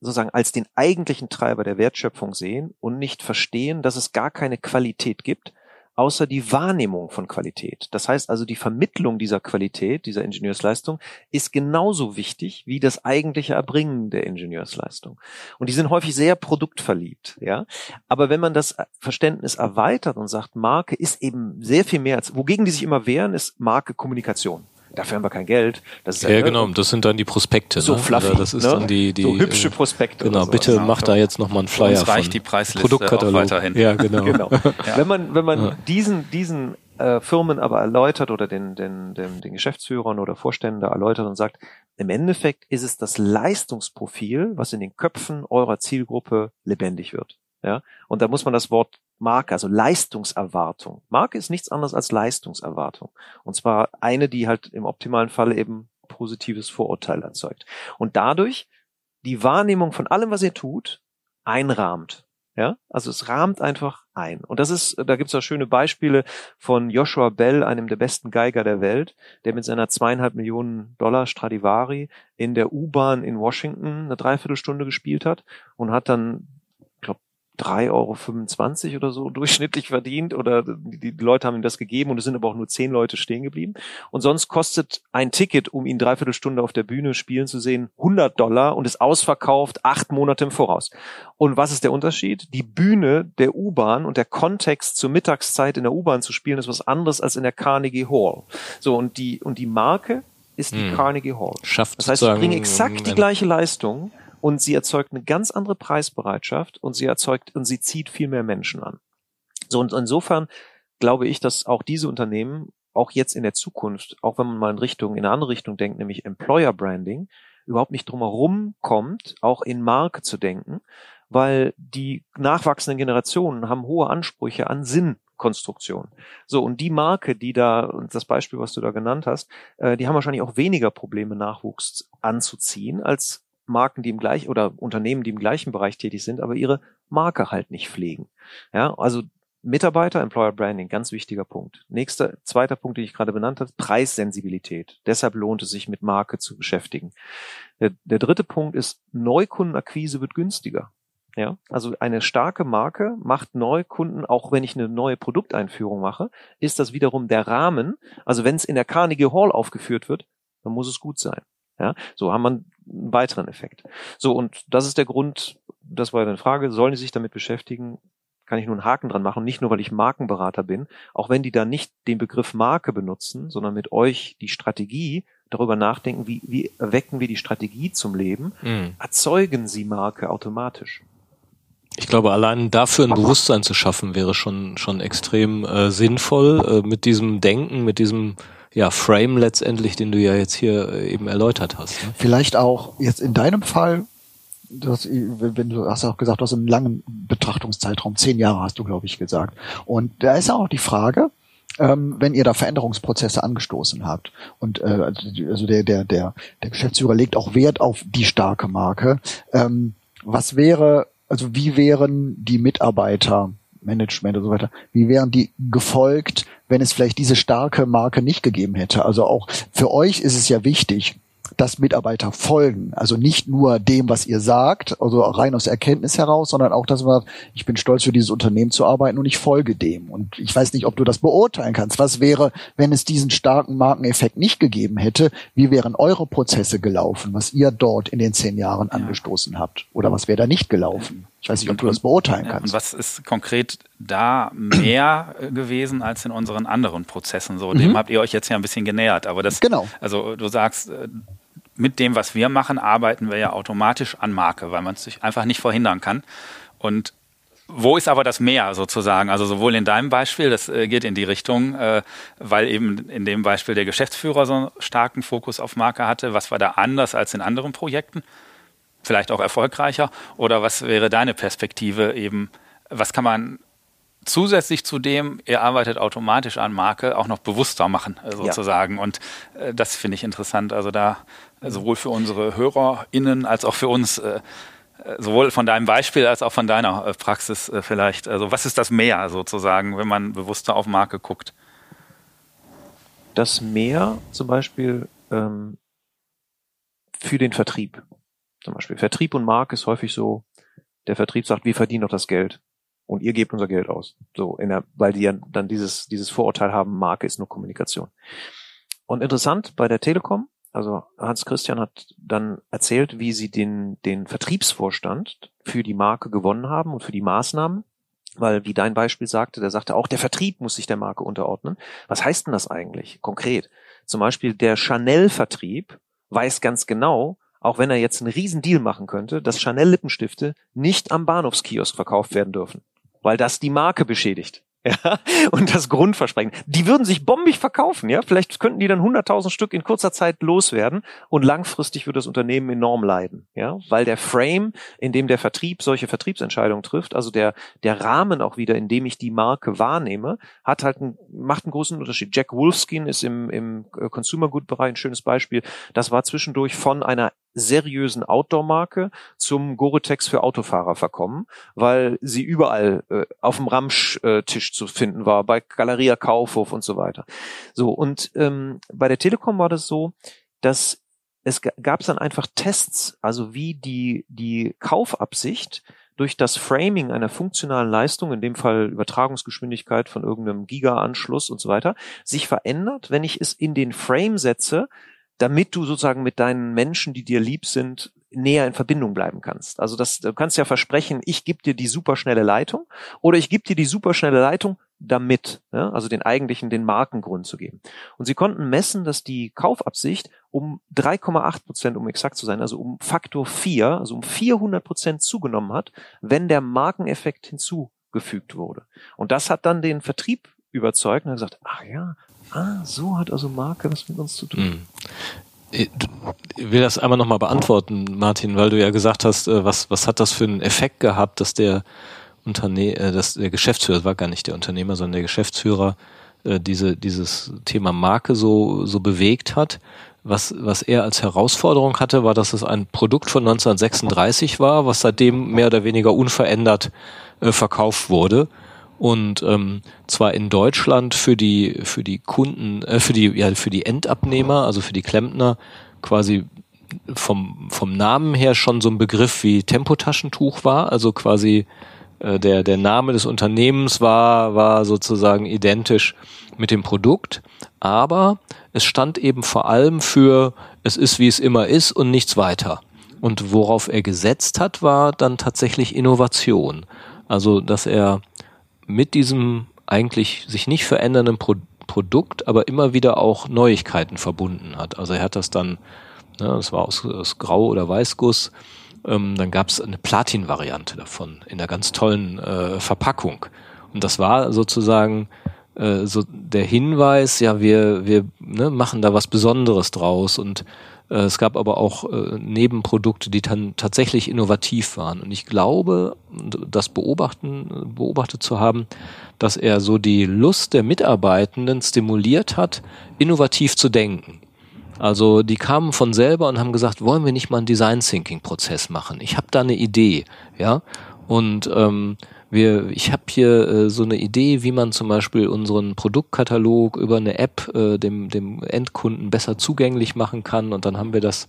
Speaker 1: sozusagen als den eigentlichen Treiber der Wertschöpfung sehen und nicht verstehen, dass es gar keine Qualität gibt, außer die Wahrnehmung von Qualität. Das heißt also, die Vermittlung dieser Qualität, dieser Ingenieursleistung, ist genauso wichtig wie das eigentliche Erbringen der Ingenieursleistung. Und die sind häufig sehr produktverliebt, ja. Aber wenn man das Verständnis erweitert und sagt, Marke ist eben sehr viel mehr als, wogegen die sich immer wehren, ist Marke Kommunikation dafür haben wir kein Geld.
Speaker 3: Das ist ja, ja genau, das sind dann die Prospekte.
Speaker 1: So
Speaker 3: ne?
Speaker 1: fluffy.
Speaker 3: Oder das ist
Speaker 1: ne?
Speaker 3: dann die, die
Speaker 1: so hübsche Prospekte.
Speaker 3: Genau, bitte
Speaker 4: Ja,
Speaker 3: mach da jetzt nochmal einen Flyer
Speaker 4: Uns reicht
Speaker 3: von.
Speaker 4: die Preisliste
Speaker 3: Produktkatalog.
Speaker 4: auch weiterhin.
Speaker 3: Ja, genau. (laughs)
Speaker 1: genau.
Speaker 4: Ja.
Speaker 1: Wenn man, wenn man
Speaker 3: Ja.
Speaker 1: diesen, diesen äh, Firmen aber erläutert oder den, den, den, den Geschäftsführern oder Vorständen da erläutert und sagt, im Endeffekt ist es das Leistungsprofil, was in den Köpfen eurer Zielgruppe lebendig wird. Ja, und da muss man das Wort Marke, also Leistungserwartung. Marke ist nichts anderes als Leistungserwartung. Und zwar eine, die halt im optimalen Falle eben positives Vorurteil erzeugt. Und dadurch die Wahrnehmung von allem, was ihr tut, einrahmt. Ja, also es rahmt einfach ein. Und das ist, da gibt es auch schöne Beispiele von Joshua Bell, einem der besten Geiger der Welt, der mit seiner zweieinhalb Millionen Dollar Stradivari in der U-Bahn in Washington eine Dreiviertelstunde gespielt hat und hat dann, 3,25 Euro oder so durchschnittlich verdient oder die, Leute haben ihm das gegeben und es sind aber auch nur zehn Leute stehen geblieben. Und sonst kostet ein Ticket, um ihn dreiviertel Stunde auf der Bühne spielen zu sehen, 100 Dollar und ist ausverkauft acht Monate im Voraus. Und was ist der Unterschied? Die Bühne der U-Bahn und der Kontext zur Mittagszeit in der U-Bahn zu spielen ist was anderes als in der Carnegie Hall. So und die und die Marke ist die
Speaker 3: Hm.
Speaker 1: Carnegie Hall.
Speaker 3: Schafft
Speaker 1: Das heißt, ich bringe exakt die gleiche Leistung und sie erzeugt eine ganz andere Preisbereitschaft und sie erzeugt und sie zieht viel mehr Menschen an. So und insofern glaube ich, dass auch diese Unternehmen auch jetzt in der Zukunft, auch wenn man mal in Richtung, in eine andere Richtung denkt, nämlich Employer Branding, überhaupt nicht drumherum kommt, auch in Marke zu denken, weil die nachwachsenden Generationen haben hohe Ansprüche an Sinnkonstruktion. So, und die Marke, die da, und das Beispiel, was du da genannt hast, äh, die haben wahrscheinlich auch weniger Probleme, Nachwuchs anzuziehen, als Marken, die im gleich oder Unternehmen, die im gleichen Bereich tätig sind, aber ihre Marke halt nicht pflegen. Ja, also Mitarbeiter, Employer Branding, ganz wichtiger Punkt. Nächster, zweiter Punkt, den ich gerade benannt habe, Preissensibilität. Deshalb lohnt es sich, mit Marke zu beschäftigen. Der, der dritte Punkt ist, Neukundenakquise wird günstiger. Ja, also eine starke Marke macht Neukunden, auch wenn ich eine neue Produkteinführung mache, ist das wiederum der Rahmen. Also wenn es in der Carnegie Hall aufgeführt wird, dann muss es gut sein. Ja, so haben wir einen weiteren Effekt. So, und das ist der Grund, das war eine Frage, sollen die sich damit beschäftigen? Kann ich nur einen Haken dran machen, nicht nur, weil ich Markenberater bin, auch wenn die da nicht den Begriff Marke benutzen, sondern mit euch die Strategie darüber nachdenken, wie, wie erwecken wir die Strategie zum Leben,
Speaker 3: Mhm.
Speaker 1: erzeugen sie Marke automatisch.
Speaker 3: Ich glaube, allein dafür ein Bewusstsein zu schaffen, wäre schon, schon extrem äh, sinnvoll, äh, mit diesem Denken, mit diesem ja, Frame letztendlich, den du ja jetzt hier äh, eben erläutert hast. Ne?
Speaker 2: Vielleicht auch jetzt in deinem Fall, du hast, wenn du hast auch gesagt, du hast einen langen Betrachtungszeitraum, zehn Jahre hast du, glaube ich, gesagt. Und da ist auch die Frage, ähm, wenn ihr da Veränderungsprozesse angestoßen habt und äh, also der der der der Geschäftsführer legt auch Wert auf die starke Marke. Ähm, was wäre also wie wären die Mitarbeiter Management und so weiter, wie wären die gefolgt, wenn es vielleicht diese starke Marke nicht gegeben hätte? Also auch für euch ist es ja wichtig, dass Mitarbeiter folgen. Also nicht nur dem, was ihr sagt, also rein aus Erkenntnis heraus, sondern auch, dass man, ich bin stolz für dieses Unternehmen zu arbeiten und ich folge dem. Und ich weiß nicht, ob du das beurteilen kannst. Was wäre, wenn es diesen starken Markeneffekt nicht gegeben hätte? Wie wären eure Prozesse gelaufen, was ihr dort in den zehn Jahren angestoßen habt? Oder was wäre da nicht gelaufen? Ich weiß nicht, ob du das beurteilen
Speaker 4: Ja,
Speaker 2: kannst.
Speaker 4: und was ist konkret da mehr äh, gewesen als in unseren anderen Prozessen? So, dem habt ihr euch jetzt ja ein bisschen genähert, aber das,
Speaker 2: Genau.
Speaker 4: also du sagst, äh, mit dem, was wir machen, arbeiten wir ja automatisch an Marke, weil man es sich einfach nicht verhindern kann. Und wo ist aber das Mehr sozusagen? Also sowohl in deinem Beispiel, das äh, geht in die Richtung, äh, weil eben in dem Beispiel der Geschäftsführer so einen starken Fokus auf Marke hatte. Was war da anders als in anderen Projekten? Vielleicht auch erfolgreicher? Oder was wäre deine Perspektive eben? Was kann man zusätzlich zu dem, ihr arbeitet automatisch an Marke, auch noch bewusster machen, äh, sozusagen. Und äh, das finde ich interessant. Also da äh, sowohl für unsere HörerInnen als auch für uns, äh, äh, sowohl von deinem Beispiel als auch von deiner äh, Praxis vielleicht. Also was ist das Mehr sozusagen, wenn man bewusster auf Marke guckt?
Speaker 1: das Mehr zum Beispiel ähm, für den Vertrieb. Zum Beispiel Vertrieb und Marke ist häufig so, der Vertrieb sagt, wir verdienen doch das Geld und ihr gebt unser Geld aus. So, in der, weil die ja dann dieses, dieses Vorurteil haben, Marke ist nur Kommunikation. Und interessant bei der Telekom, also Hans Christian hat dann erzählt, wie sie den, den Vertriebsvorstand für die Marke gewonnen haben und für die Maßnahmen. Weil, wie dein Beispiel sagte, der sagte auch, der Vertrieb muss sich der Marke unterordnen. Was heißt denn das eigentlich konkret? Zum Beispiel der Chanel-Vertrieb weiß ganz genau, auch wenn er jetzt einen riesen Deal machen könnte, dass Chanel-Lippenstifte nicht am Bahnhofskiosk verkauft werden dürfen, weil das die Marke beschädigt. (laughs) Ja, und das Grundversprechen. Die würden sich bombig verkaufen, ja. Vielleicht könnten die dann 100.000 Stück in kurzer Zeit loswerden und langfristig würde das Unternehmen enorm leiden, ja. Weil der Frame, in dem der Vertrieb solche Vertriebsentscheidungen trifft, also der, der Rahmen auch wieder, in dem ich die Marke wahrnehme, hat halt einen, macht einen großen Unterschied. Jack Wolfskin ist im, im Consumer Good Bereich ein schönes Beispiel. Das war zwischendurch von einer seriösen Outdoor-Marke zum Gore-Tex für Autofahrer verkommen, weil sie überall äh, auf dem Ramsch-Tisch zu finden war, bei Galeria Kaufhof und so weiter. So, und ähm, bei der Telekom war das so, dass es gab dann einfach Tests, also wie die, die Kaufabsicht durch das Framing einer funktionalen Leistung, in dem Fall Übertragungsgeschwindigkeit von irgendeinem Giga-Anschluss und so weiter, sich verändert, wenn ich es in den Frame setze, damit du sozusagen mit deinen Menschen, die dir lieb sind, näher in Verbindung bleiben kannst. Also das, du kannst ja versprechen, ich gebe dir die superschnelle Leitung oder ich gebe dir die superschnelle Leitung damit, ja, also den eigentlichen, den Markengrund zu geben. Und sie konnten messen, dass die Kaufabsicht um 3,8 Prozent, um exakt zu sein, also um Faktor 4, also um 400 Prozent zugenommen hat, wenn der Markeneffekt hinzugefügt wurde. Und das hat dann den Vertrieb überzeugt und hat gesagt, ach ja, ah, so hat also Marke was mit uns zu tun.
Speaker 3: Hm. Ich will das einmal nochmal beantworten, Martin, weil du ja gesagt hast, äh, was, was hat das für einen Effekt gehabt, dass der Unterne äh, dass der Geschäftsführer, das war gar nicht der Unternehmer, sondern der Geschäftsführer, äh, diese, dieses Thema Marke so, so bewegt hat. Was, was er als Herausforderung hatte, war, dass es ein Produkt von 1936 war, was seitdem mehr oder weniger unverändert äh, verkauft wurde und ähm, zwar in Deutschland für die für die Kunden äh, für die ja für die Endabnehmer also für die Klempner quasi vom vom Namen her schon so ein Begriff wie Tempotaschentuch war. Also quasi äh, der der Name des Unternehmens war war sozusagen identisch mit dem Produkt. Aber es stand eben vor allem für es ist wie es immer ist und nichts weiter. Und worauf er gesetzt hat war dann tatsächlich Innovation. Also dass er mit diesem eigentlich sich nicht verändernden Pro Produkt, aber immer wieder auch Neuigkeiten verbunden hat. Also er hat das dann, ne, das war aus, aus Grau- oder Weißguss, ähm, dann gab es eine Platin-Variante davon in einer ganz tollen äh, Verpackung. Und das war sozusagen äh, so der Hinweis, ja, wir, wir ne, machen da was Besonderes draus und es gab aber auch äh, Nebenprodukte, die dann tatsächlich innovativ waren. Und ich glaube, das beobachten, beobachtet zu haben, dass er so die Lust der Mitarbeitenden stimuliert hat, innovativ zu denken. Also die kamen von selber und haben gesagt, wollen wir nicht mal einen Design Thinking Prozess machen? Ich habe da eine Idee, ja. Und ähm, wir, ich habe hier äh, so eine Idee, wie man zum Beispiel unseren Produktkatalog über eine App äh, dem, dem Endkunden besser zugänglich machen kann. Und dann haben wir das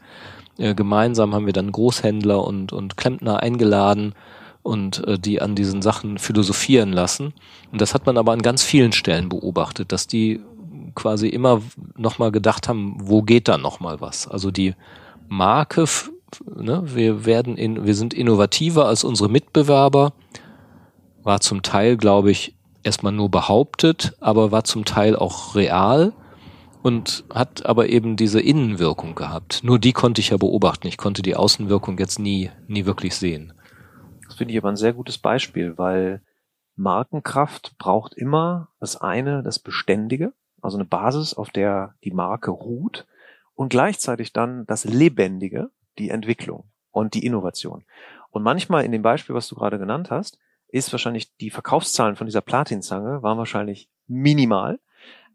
Speaker 3: äh, gemeinsam, haben wir dann Großhändler und, und Klempner eingeladen und äh, die an diesen Sachen philosophieren lassen. Und das hat man aber an ganz vielen Stellen beobachtet, dass die quasi immer nochmal gedacht haben, wo geht da nochmal was? Also die Marke ne, wir werden in, wir sind innovativer als unsere Mitbewerber, war zum Teil, glaube ich, erstmal nur behauptet, aber war zum Teil auch real und hat aber eben diese Innenwirkung gehabt. Nur die konnte ich ja beobachten. Ich konnte die Außenwirkung jetzt nie, nie wirklich sehen.
Speaker 1: Das finde ich aber ein sehr gutes Beispiel, weil Markenkraft braucht immer das eine, das Beständige, also eine Basis, auf der die Marke ruht und gleichzeitig dann das Lebendige, die Entwicklung und die Innovation. Und manchmal in dem Beispiel, was du gerade genannt hast, ist wahrscheinlich die Verkaufszahlen von dieser Platinzange waren wahrscheinlich minimal,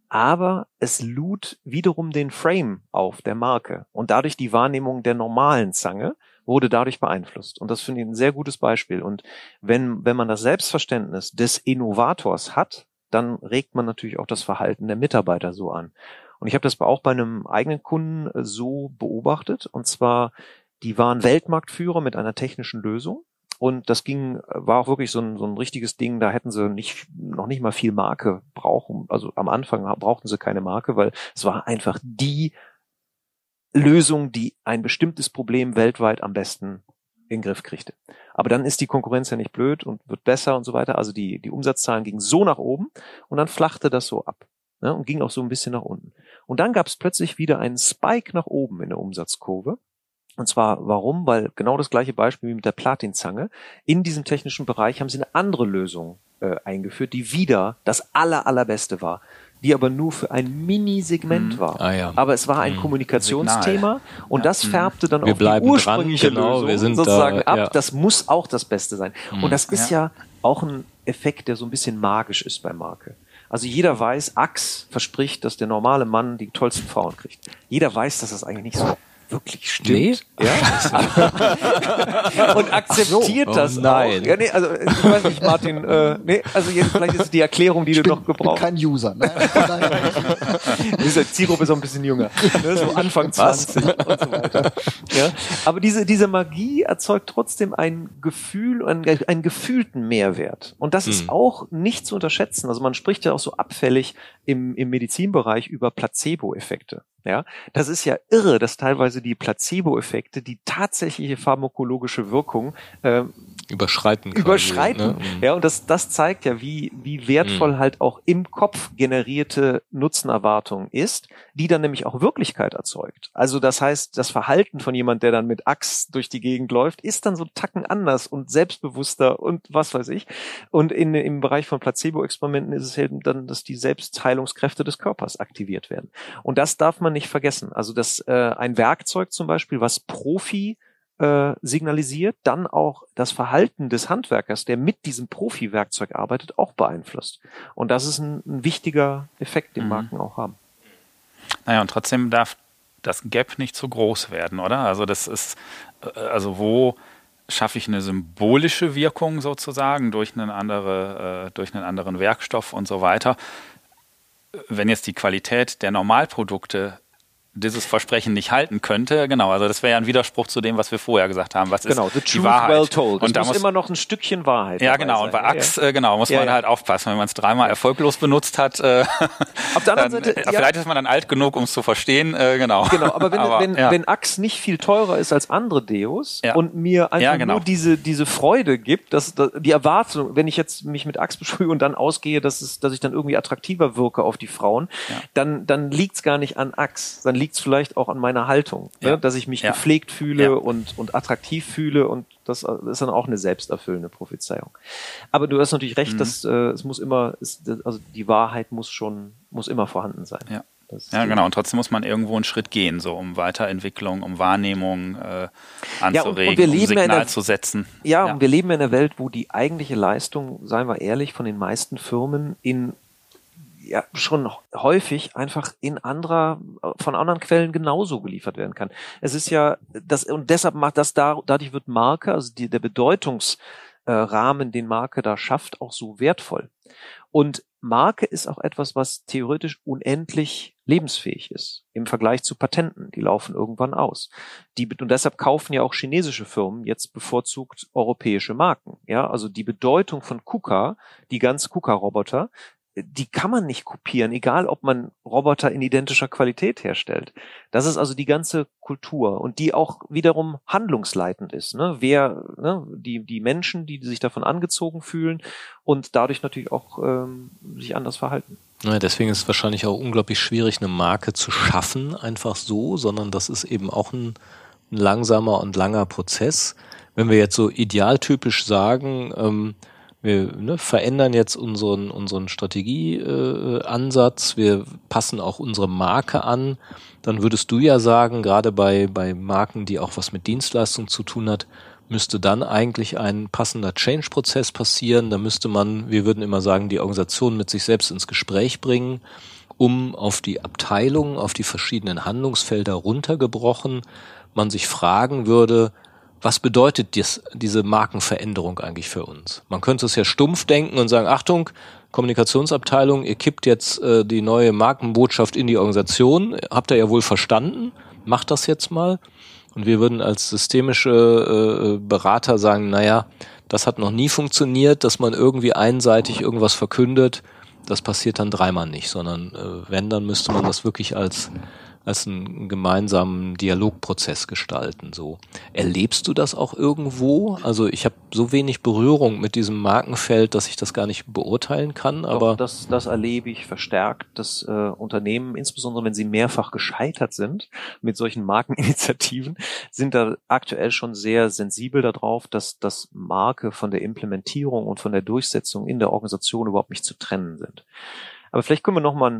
Speaker 1: aber es lud wiederum den Frame auf der Marke und dadurch die Wahrnehmung der normalen Zange wurde dadurch beeinflusst. Und das finde ich ein sehr gutes Beispiel. Und wenn, wenn man das Selbstverständnis des Innovators hat, dann regt man natürlich auch das Verhalten der Mitarbeiter so an. Und ich habe das auch bei einem eigenen Kunden äh, so beobachtet. Und zwar, die waren Weltmarktführer mit einer technischen Lösung. Und das ging, war auch wirklich so ein, so ein richtiges Ding, da hätten sie nicht, noch nicht mal viel Marke brauchen. Also am Anfang brauchten sie keine Marke, weil es war einfach die Lösung, die ein bestimmtes Problem weltweit am besten in den Griff kriegte. Aber dann ist die Konkurrenz ja nicht blöd und wird besser und so weiter. Also die, die Umsatzzahlen gingen so nach oben und dann flachte das so ab ne, und ging auch so ein bisschen nach unten. Und dann gab es plötzlich wieder einen Spike nach oben in der Umsatzkurve. Und zwar warum? Weil genau das gleiche Beispiel wie mit der Platinzange. In diesem technischen Bereich haben sie eine andere Lösung äh, eingeführt, die wieder das aller, allerbeste war die aber nur für ein Mini-Segment mhm. war. Ah, ja. Aber es war ein mhm. Kommunikationsthema Signal. und ja. das färbte dann
Speaker 3: wir
Speaker 1: auf
Speaker 3: die
Speaker 1: ursprüngliche
Speaker 3: dran, genau,
Speaker 1: Lösung sozusagen
Speaker 3: da,
Speaker 1: ab.
Speaker 3: Ja.
Speaker 1: Das muss auch das Beste sein. Mhm. Und das ist ja. auch ein Effekt, der so ein bisschen magisch ist bei Marke. Also jeder weiß, Axe verspricht, dass der normale Mann die tollsten Frauen kriegt. Jeder weiß, dass das eigentlich nicht so wirklich stimmt. Nee? Ja? (laughs) (laughs) und akzeptiert so. das oh nein. auch. Ja, nee, also ich weiß nicht, Martin, äh, nee, also jetzt, vielleicht ist die Erklärung, die
Speaker 2: ich
Speaker 1: du
Speaker 2: bin,
Speaker 1: noch gebrauchst.
Speaker 2: Ich bin kein User. Ne? (laughs)
Speaker 1: Diese Zielgruppe ist auch ein bisschen jünger, ne? so Anfang 20 und so weiter. Ja? Aber diese, diese Magie erzeugt trotzdem ein Gefühl, einen, einen gefühlten Mehrwert. Und das hm. ist auch nicht zu unterschätzen. Also man spricht ja auch so abfällig im, im Medizinbereich über Placebo-Effekte. Ja, das ist ja irre, dass teilweise die Placebo-Effekte die tatsächliche pharmakologische Wirkung äh,
Speaker 3: überschreiten.
Speaker 1: Quasi, überschreiten. Ne? Ja, und das, das zeigt ja, wie, wie wertvoll mhm. halt auch im Kopf generierte Nutzenerwartung ist, die dann nämlich auch Wirklichkeit erzeugt. Also das heißt, das Verhalten von jemand, der dann mit Axt durch die Gegend läuft, ist dann so Tacken anders und selbstbewusster und was weiß ich. Und in, im Bereich von Placebo-Experimenten ist es halt dann, dass die Selbstheilungskräfte des Körpers aktiviert werden. Und das darf man nicht vergessen. Also dass äh, ein Werkzeug zum Beispiel, was Profi äh, signalisiert, dann auch das Verhalten des Handwerkers, der mit diesem Profi-Werkzeug arbeitet, auch beeinflusst. Und das ist ein, ein wichtiger Effekt, den mhm. Marken auch haben.
Speaker 4: Naja, und trotzdem darf das Gap nicht zu groß werden, oder? Also das ist, äh, also wo schaffe ich eine symbolische Wirkung sozusagen durch einen, andere, äh, durch einen anderen Werkstoff und so weiter. Wenn jetzt die Qualität der Normalprodukte dieses Versprechen nicht halten könnte. Genau, also das wäre ja ein Widerspruch zu dem, was wir vorher gesagt haben. Was
Speaker 1: genau,
Speaker 4: ist die Wahrheit?
Speaker 1: well told.
Speaker 4: Und
Speaker 1: da muss immer noch ein Stückchen Wahrheit
Speaker 4: Ja, genau. Sein. Und bei Axe, ja, ja. Äh, genau, muss ja, man halt aufpassen. Wenn man es dreimal erfolglos benutzt hat, äh, Auf der anderen dann, Seite, äh, vielleicht ist man dann alt genug, um es zu verstehen. Äh, genau.
Speaker 1: Genau, aber wenn, aber, wenn, wenn Axe nicht viel teurer ist als andere Deos und mir einfach genau. nur diese, diese Freude gibt, dass, dass die Erwartung, wenn ich jetzt mich mit Axe (laughs) besprühe und dann ausgehe, dass, es, dass ich dann irgendwie attraktiver wirke auf die Frauen, dann, dann liegt's gar nicht an Axe. Dann liegt's vielleicht auch an meiner Haltung, ne? ja. ne? dass ich mich ja. gepflegt fühle ja. und, und attraktiv fühle und das ist dann auch eine selbsterfüllende Prophezeiung. Aber du hast natürlich recht, mhm. dass äh, es muss immer, ist, also die Wahrheit muss schon, muss immer vorhanden sein.
Speaker 4: Ja. Ja, genau. Und trotzdem muss man irgendwo einen Schritt gehen, so um Weiterentwicklung, um Wahrnehmung äh, anzuregen, ja, und, und wir leben um Signal
Speaker 1: der,
Speaker 4: zu setzen.
Speaker 1: Ja, ja, und wir leben in einer Welt, wo die eigentliche Leistung, seien wir ehrlich, von den meisten Firmen in ja schon häufig einfach in anderer, von anderen Quellen genauso geliefert werden kann. Es ist ja, das, und deshalb macht das da, dadurch wird Marke, also die, der Bedeutungsrahmen, den Marke da schafft, auch so wertvoll. Und Marke ist auch etwas, was theoretisch unendlich lebensfähig ist im Vergleich zu Patenten. Die laufen irgendwann aus. Die, und deshalb kaufen ja auch chinesische Firmen jetzt bevorzugt europäische Marken. Ja, also die Bedeutung von KUKA, die ganz KUKA-Roboter, die kann man nicht kopieren, egal ob man Roboter in identischer Qualität herstellt. Das ist also die ganze Kultur und die auch wiederum handlungsleitend ist. Ne? Wer, ne? die, die Menschen, die sich davon angezogen fühlen und dadurch natürlich auch ähm, sich anders verhalten.
Speaker 3: Ja, deswegen ist es wahrscheinlich auch unglaublich schwierig, eine Marke zu schaffen, einfach so, sondern das ist eben auch ein, ein langsamer und langer Prozess. Wenn wir jetzt so idealtypisch sagen, ähm, wir ne, verändern jetzt unseren, unseren Strategieansatz, äh, wir passen auch unsere Marke an, dann würdest du ja sagen, gerade bei, bei Marken, die auch was mit Dienstleistung zu tun hat, müsste dann eigentlich ein passender Change-Prozess passieren. Da müsste man, wir würden immer sagen, die Organisation mit sich selbst ins Gespräch bringen, um auf die Abteilungen, auf die verschiedenen Handlungsfelder runtergebrochen, man sich fragen würde, was bedeutet dies, diese Markenveränderung eigentlich für uns? Man könnte es ja stumpf denken und sagen, Achtung, Kommunikationsabteilung, ihr kippt jetzt äh, die neue Markenbotschaft in die Organisation. Habt ihr ja wohl verstanden? Macht das jetzt mal. Und wir würden als systemische äh, Berater sagen, naja, das hat noch nie funktioniert, dass man irgendwie einseitig irgendwas verkündet. Das passiert dann dreimal nicht, sondern äh, wenn, dann müsste man das wirklich als als einen gemeinsamen Dialogprozess gestalten. So erlebst du das auch irgendwo? Also ich habe so wenig Berührung mit diesem Markenfeld, dass ich das gar nicht beurteilen kann. Aber
Speaker 1: Doch, das, das erlebe ich verstärkt, dass äh, Unternehmen, insbesondere wenn sie mehrfach gescheitert sind mit solchen Markeninitiativen, sind da aktuell schon sehr sensibel darauf, dass das Marke von der Implementierung und von der Durchsetzung in der Organisation überhaupt nicht zu trennen sind. Aber vielleicht können wir noch mal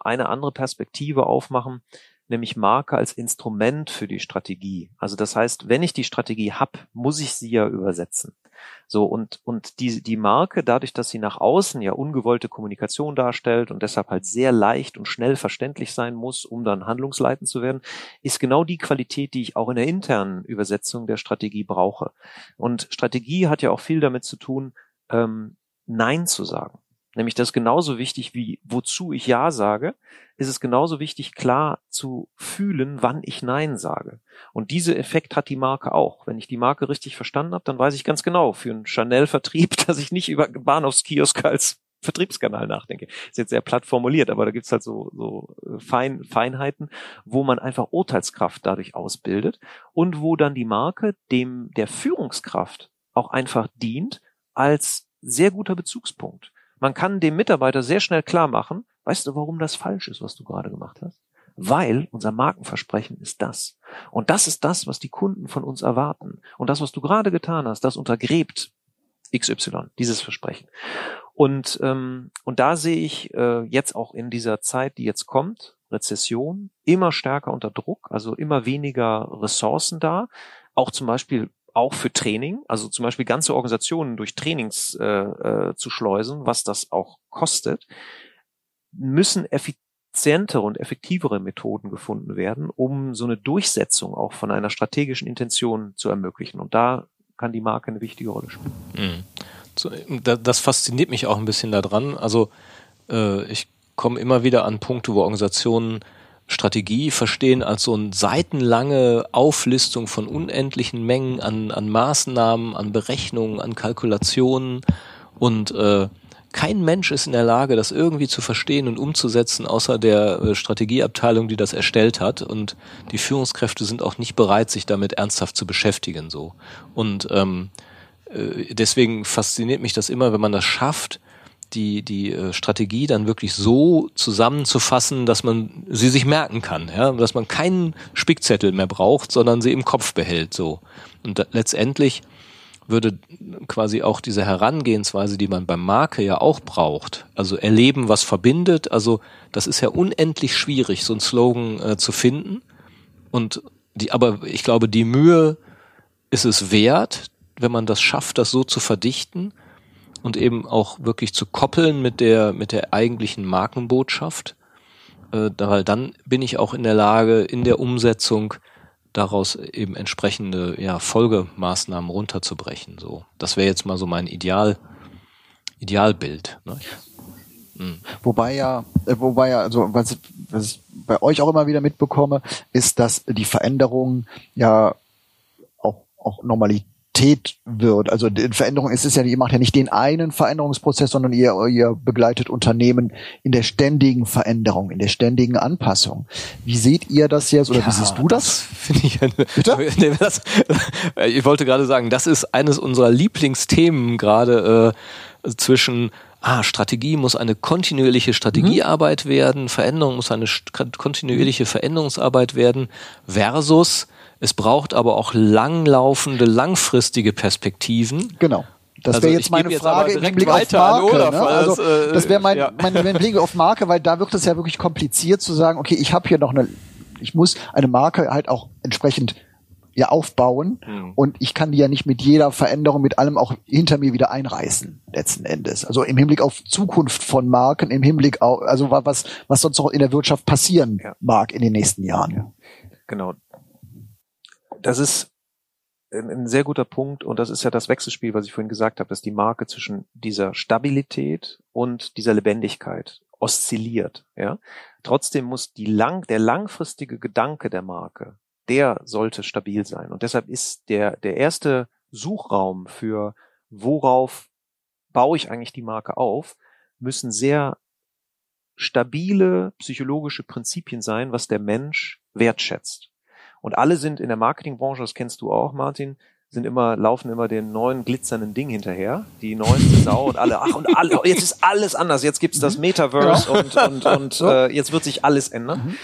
Speaker 1: eine andere Perspektive aufmachen, nämlich Marke als Instrument für die Strategie. Also das heißt, wenn ich die Strategie hab, muss ich sie ja übersetzen. So und und die die Marke, dadurch, dass sie nach außen ja ungewollte Kommunikation darstellt und deshalb halt sehr leicht und schnell verständlich sein muss, um dann handlungsleitend zu werden, ist genau die Qualität, die ich auch in der internen Übersetzung der Strategie brauche. Und Strategie hat ja auch viel damit zu tun, ähm, Nein zu sagen. Nämlich das genauso wichtig wie wozu ich Ja sage, ist es genauso wichtig, klar zu fühlen, wann ich Nein sage. Und diese Effekt hat die Marke auch. Wenn ich die Marke richtig verstanden habe, dann weiß ich ganz genau für einen Chanel-Vertrieb, (laughs) dass ich nicht über Bahnhofskiosk als Vertriebskanal nachdenke. Ist jetzt sehr platt formuliert, aber da gibt's halt so, so äh, Fein, Feinheiten, wo man einfach Urteilskraft dadurch ausbildet und wo dann die Marke dem der Führungskraft auch einfach dient als sehr guter Bezugspunkt. Man kann dem Mitarbeiter sehr schnell klar machen, weißt du, warum das falsch ist, was du gerade gemacht hast? Weil unser Markenversprechen ist das. Und das ist das, was die Kunden von uns erwarten. Und das, was du gerade getan hast, das untergräbt XY, dieses Versprechen. Und, ähm, und da sehe ich äh, jetzt auch in dieser Zeit, die jetzt kommt, Rezession, immer stärker unter Druck, also immer weniger Ressourcen da. Auch zum Beispiel auch für Training, also zum Beispiel ganze Organisationen durch Trainings äh, äh, zu schleusen, was das auch kostet, müssen effizientere und effektivere Methoden gefunden werden, um so eine Durchsetzung auch von einer strategischen Intention zu ermöglichen. Und da kann die Marke eine wichtige Rolle spielen.
Speaker 3: Mhm. Das fasziniert mich auch ein bisschen daran. Also äh, ich komme immer wieder an Punkte, wo Organisationen Strategie verstehen als so eine seitenlange Auflistung von unendlichen Mengen an, an Maßnahmen, an Berechnungen, an Kalkulationen und äh, kein Mensch ist in der Lage, das irgendwie zu verstehen und umzusetzen, außer der äh, Strategieabteilung, die das erstellt hat. Und die Führungskräfte sind auch nicht bereit, sich damit ernsthaft zu beschäftigen. So und ähm, äh, deswegen fasziniert mich das immer, wenn man das schafft, die, die äh, Strategie dann wirklich so zusammenzufassen, dass man sie sich merken kann, ja, dass man keinen Spickzettel mehr braucht, sondern sie im Kopf behält, so. Und da, letztendlich würde quasi auch diese Herangehensweise, die man beim Marke ja auch braucht, also erleben, was verbindet, also das ist ja unendlich schwierig, so ein Slogan äh, zu finden. Und die, aber ich glaube, die Mühe ist es wert, wenn man das schafft, das so zu verdichten und eben auch wirklich zu koppeln mit der, mit der eigentlichen Markenbotschaft, äh, weil dann bin ich auch in der Lage, in der Umsetzung daraus eben entsprechende ja, Folgemaßnahmen runterzubrechen. So, das wäre jetzt mal so mein Ideal, Idealbild. Ne?
Speaker 2: Mhm. Wobei ja, äh, wobei ja, also was, was ich bei euch auch immer wieder mitbekomme, ist, dass die Veränderungen ja auch, auch Normalität Komplexität wird. Also Veränderung ist es ja, ihr macht ja nicht den einen Veränderungsprozess, sondern ihr, ihr begleitet Unternehmen in der ständigen Veränderung, in der ständigen Anpassung. Wie seht ihr das jetzt oder
Speaker 3: Ja,
Speaker 2: wie siehst du das?
Speaker 3: Das finde ich eine,
Speaker 2: Bitte? (laughs)
Speaker 3: Nee, das, (laughs) ich wollte gerade sagen, das ist eines unserer Lieblingsthemen gerade äh, zwischen Ah, Strategie muss eine kontinuierliche Strategiearbeit
Speaker 2: Mhm.
Speaker 3: werden, Veränderung muss eine kontinuierliche Veränderungsarbeit werden, versus es braucht aber auch langlaufende, langfristige Perspektiven.
Speaker 2: Genau. Das
Speaker 3: Also
Speaker 2: wäre
Speaker 3: ich
Speaker 2: jetzt meine
Speaker 3: jetzt
Speaker 2: Frage im auf
Speaker 3: weiter an
Speaker 2: Marke. Ne? Also,
Speaker 3: das, äh,
Speaker 2: das wäre mein,
Speaker 3: ja.
Speaker 2: mein, mein Blick auf Marke, weil da wird es ja wirklich kompliziert zu sagen, okay, ich habe hier noch eine, ich muss eine Marke halt auch entsprechend ja aufbauen
Speaker 3: Mhm.
Speaker 2: und ich kann die ja nicht mit jeder Veränderung, mit allem auch hinter mir wieder einreißen, letzten Endes. Also im Hinblick auf Zukunft von Marken, im Hinblick auf, also wa- was, was sonst noch in der Wirtschaft passieren
Speaker 1: Ja.
Speaker 2: mag in den nächsten Jahren.
Speaker 1: Genau. Das ist ein, sehr guter Punkt und das ist ja das Wechselspiel, was ich vorhin gesagt habe, dass die Marke zwischen dieser Stabilität und dieser Lebendigkeit oszilliert. Ja, trotzdem muss die lang, der langfristige Gedanke der Marke, der sollte stabil sein und deshalb ist der der erste Suchraum für worauf baue ich eigentlich die Marke auf, müssen sehr stabile psychologische Prinzipien sein, was der Mensch wertschätzt. Und alle sind in der Marketingbranche, das kennst du auch, Martin, sind immer, laufen immer den neuen glitzernden Ding hinterher, die neueste Sau und alle, ach und alle, jetzt ist alles anders, jetzt gibt's das Metaverse und, und, und äh, jetzt wird sich alles ändern.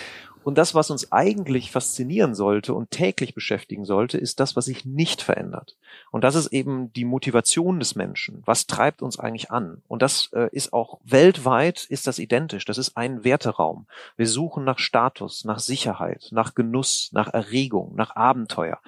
Speaker 1: Und das, was uns eigentlich faszinieren sollte und täglich beschäftigen sollte, ist das, was sich nicht verändert. Und das ist eben die Motivation des Menschen. Was treibt uns eigentlich an? Und das äh, ist auch weltweit ist das identisch. Das ist ein Werteraum. Wir suchen nach Status, nach Sicherheit, nach Genuss, nach Erregung, nach Abenteuer.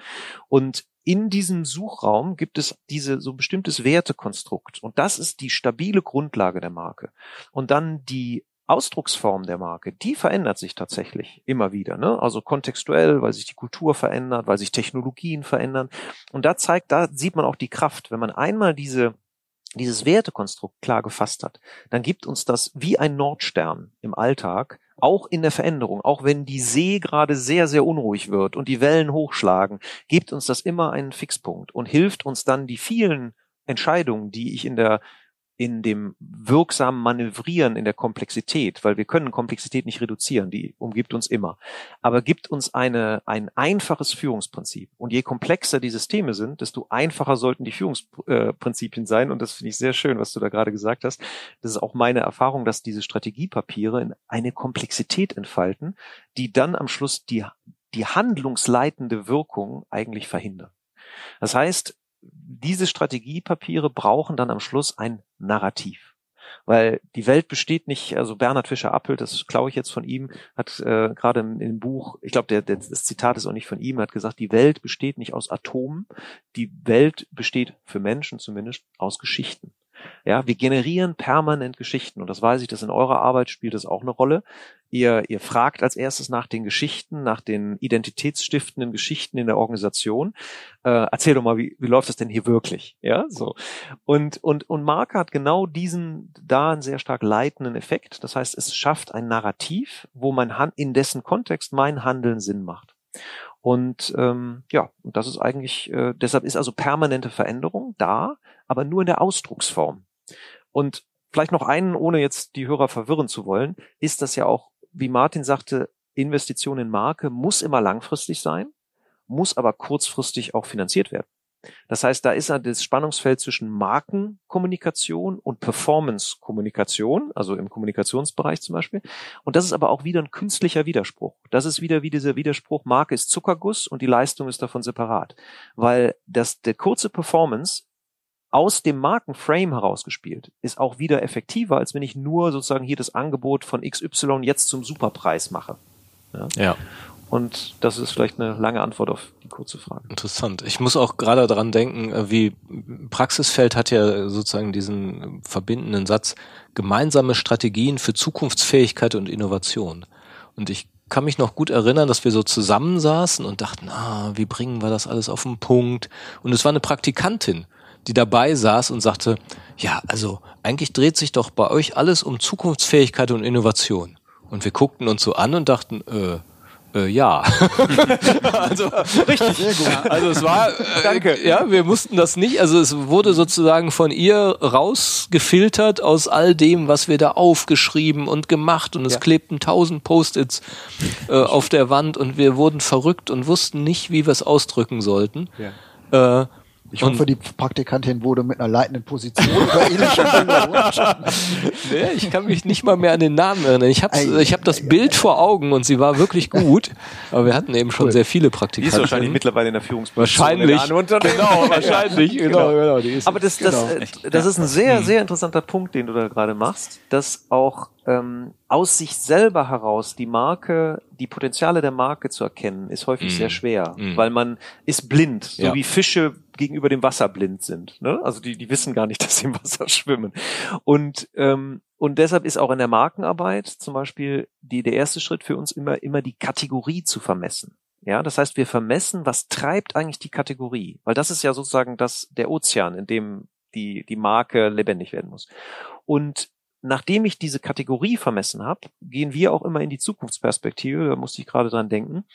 Speaker 1: Und in diesem Suchraum gibt es diese so bestimmtes Wertekonstrukt. Und das ist die stabile Grundlage der Marke. Und dann die Ausdrucksform der Marke, die verändert sich tatsächlich immer wieder. Ne? Also kontextuell, weil sich die Kultur verändert, weil sich Technologien verändern. Und da zeigt, da sieht man auch die Kraft. Wenn man einmal diese dieses Wertekonstrukt klar gefasst hat, dann gibt uns das wie ein Nordstern im Alltag, auch in der Veränderung, auch wenn die See gerade sehr, sehr unruhig wird und die Wellen hochschlagen, gibt uns das immer einen Fixpunkt und hilft uns dann die vielen Entscheidungen, die ich in der in dem wirksamen Manövrieren in der Komplexität, weil wir können Komplexität nicht reduzieren, die umgibt uns immer, aber gibt uns eine, ein einfaches Führungsprinzip. Und je komplexer die Systeme sind, desto einfacher sollten die Führungsprinzipien sein. Und das finde ich sehr schön, was du da gerade gesagt hast. Das ist auch meine Erfahrung, dass diese Strategiepapiere in eine Komplexität entfalten, die dann am Schluss die, die handlungsleitende Wirkung eigentlich verhindern. Das heißt, diese Strategiepapiere brauchen dann am Schluss ein Narrativ. Weil die Welt besteht nicht, also Bernhard Fischer-Appelt, das klaue ich jetzt von ihm, hat äh, gerade im, im Buch, ich glaube, der, der, das Zitat ist auch nicht von ihm, hat gesagt, die Welt besteht nicht aus Atomen, die Welt besteht für Menschen zumindest aus Geschichten. Ja, wir generieren permanent Geschichten und das weiß ich, dass in eurer Arbeit spielt das auch eine Rolle. Ihr, ihr fragt als erstes nach den Geschichten, nach den identitätsstiftenden Geschichten in der Organisation. Äh, erzähl doch mal, wie, wie läuft das denn hier wirklich? Ja, so. Und, und, und Marke hat genau diesen, da einen sehr stark leitenden Effekt. Das heißt, es schafft ein Narrativ, wo mein Hand, in dessen Kontext mein Handeln Sinn macht. Und ähm, ja, und das ist eigentlich, äh, deshalb ist also permanente Veränderung da, aber nur in der Ausdrucksform. Und vielleicht noch einen, ohne jetzt die Hörer verwirren zu wollen, ist das ja auch, wie Martin sagte, Investition in Marke muss immer langfristig sein, muss aber kurzfristig auch finanziert werden. Das heißt, da ist das Spannungsfeld zwischen Markenkommunikation und Performance-Kommunikation, also im Kommunikationsbereich zum Beispiel. Und das ist aber auch wieder ein künstlicher Widerspruch. Das ist wieder wie dieser Widerspruch, Marke ist Zuckerguss und die Leistung ist davon separat. Weil das, der kurze Performance aus dem Markenframe herausgespielt ist auch wieder effektiver, als wenn ich nur sozusagen hier das Angebot von XY jetzt zum Superpreis mache. Ja.
Speaker 3: Ja.
Speaker 1: Und das ist vielleicht eine lange Antwort auf die kurze Frage.
Speaker 3: Interessant. Ich muss auch gerade daran denken, äh, wie Praxisfeld hat ja sozusagen diesen verbindenden Satz, gemeinsame Strategien für Zukunftsfähigkeit und Innovation. Und ich kann mich noch gut erinnern, dass wir so zusammensaßen und dachten, ah, wie bringen wir das alles auf den Punkt? Und es war eine Praktikantin, die dabei saß und sagte, ja, also eigentlich dreht sich doch bei euch alles um Zukunftsfähigkeit und Innovation. Und wir guckten uns so an und dachten, äh, Äh, ja. (laughs) also, richtig. Sehr gut. Also es war, äh, Danke. ja, wir mussten das nicht, also es wurde sozusagen von ihr rausgefiltert aus all dem, was wir da aufgeschrieben und gemacht und es ja. klebten tausend Post-its äh, auf der Wand und wir wurden verrückt und wussten nicht, wie wir es ausdrücken sollten. Ja. Äh,
Speaker 2: ich hoffe, und die Praktikantin wurde mit einer leitenden Position (laughs)
Speaker 3: nee, Ich kann mich nicht mal mehr an den Namen erinnern. Ich habe ich hab das Bild vor Augen und sie war wirklich gut. Aber wir hatten eben schon cool. sehr viele Praktikanten. Die ist
Speaker 1: wahrscheinlich mittlerweile in der Führungsposition.
Speaker 3: Wahrscheinlich. genau, wahrscheinlich. (laughs) Genau, genau.
Speaker 1: genau Aber das, das, genau. das ist ein sehr, sehr interessanter Punkt, den du da gerade machst, dass auch ähm, aus sich selber heraus die Marke, die Potenziale der Marke zu erkennen, ist häufig mm. sehr schwer, mm. weil man ist blind, so ja. wie Fische gegenüber dem Wasser blind sind. Ne? Also die, die wissen gar nicht, (laughs) dass sie im Wasser schwimmen. Und ähm, und deshalb ist auch in der Markenarbeit zum Beispiel die, der erste Schritt für uns immer, immer die Kategorie zu vermessen. Ja, das heißt, wir vermessen, was treibt eigentlich die Kategorie? Weil das ist ja sozusagen das, der Ozean, in dem die, die Marke lebendig werden muss. Und nachdem ich diese Kategorie vermessen habe, gehen wir auch immer in die Zukunftsperspektive, da musste ich gerade dran denken,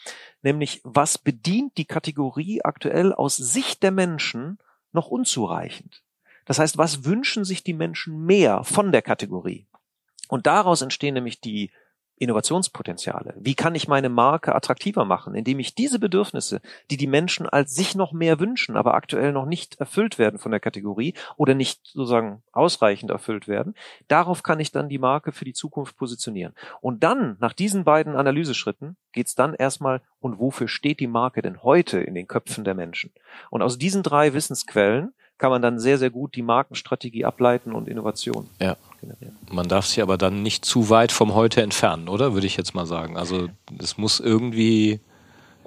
Speaker 1: nämlich was bedient die Kategorie aktuell aus Sicht der Menschen noch unzureichend? Das heißt, was wünschen sich die Menschen mehr von der Kategorie? Und daraus entstehen nämlich die Innovationspotenziale? Wie kann ich meine Marke attraktiver machen, indem ich diese Bedürfnisse, die die Menschen als sich noch mehr wünschen, aber aktuell noch nicht erfüllt werden von der Kategorie oder nicht sozusagen ausreichend erfüllt werden, darauf kann ich dann die Marke für die Zukunft positionieren. Und dann, nach diesen beiden Analyseschritten, geht's dann erstmal, und wofür steht die Marke denn heute in den Köpfen der Menschen? Und aus diesen drei Wissensquellen kann man dann sehr, sehr gut die Markenstrategie ableiten und Innovation
Speaker 3: ja. generieren. Man darf sich aber dann nicht zu weit vom Heute entfernen, oder? Würde ich jetzt mal sagen. Also es muss irgendwie,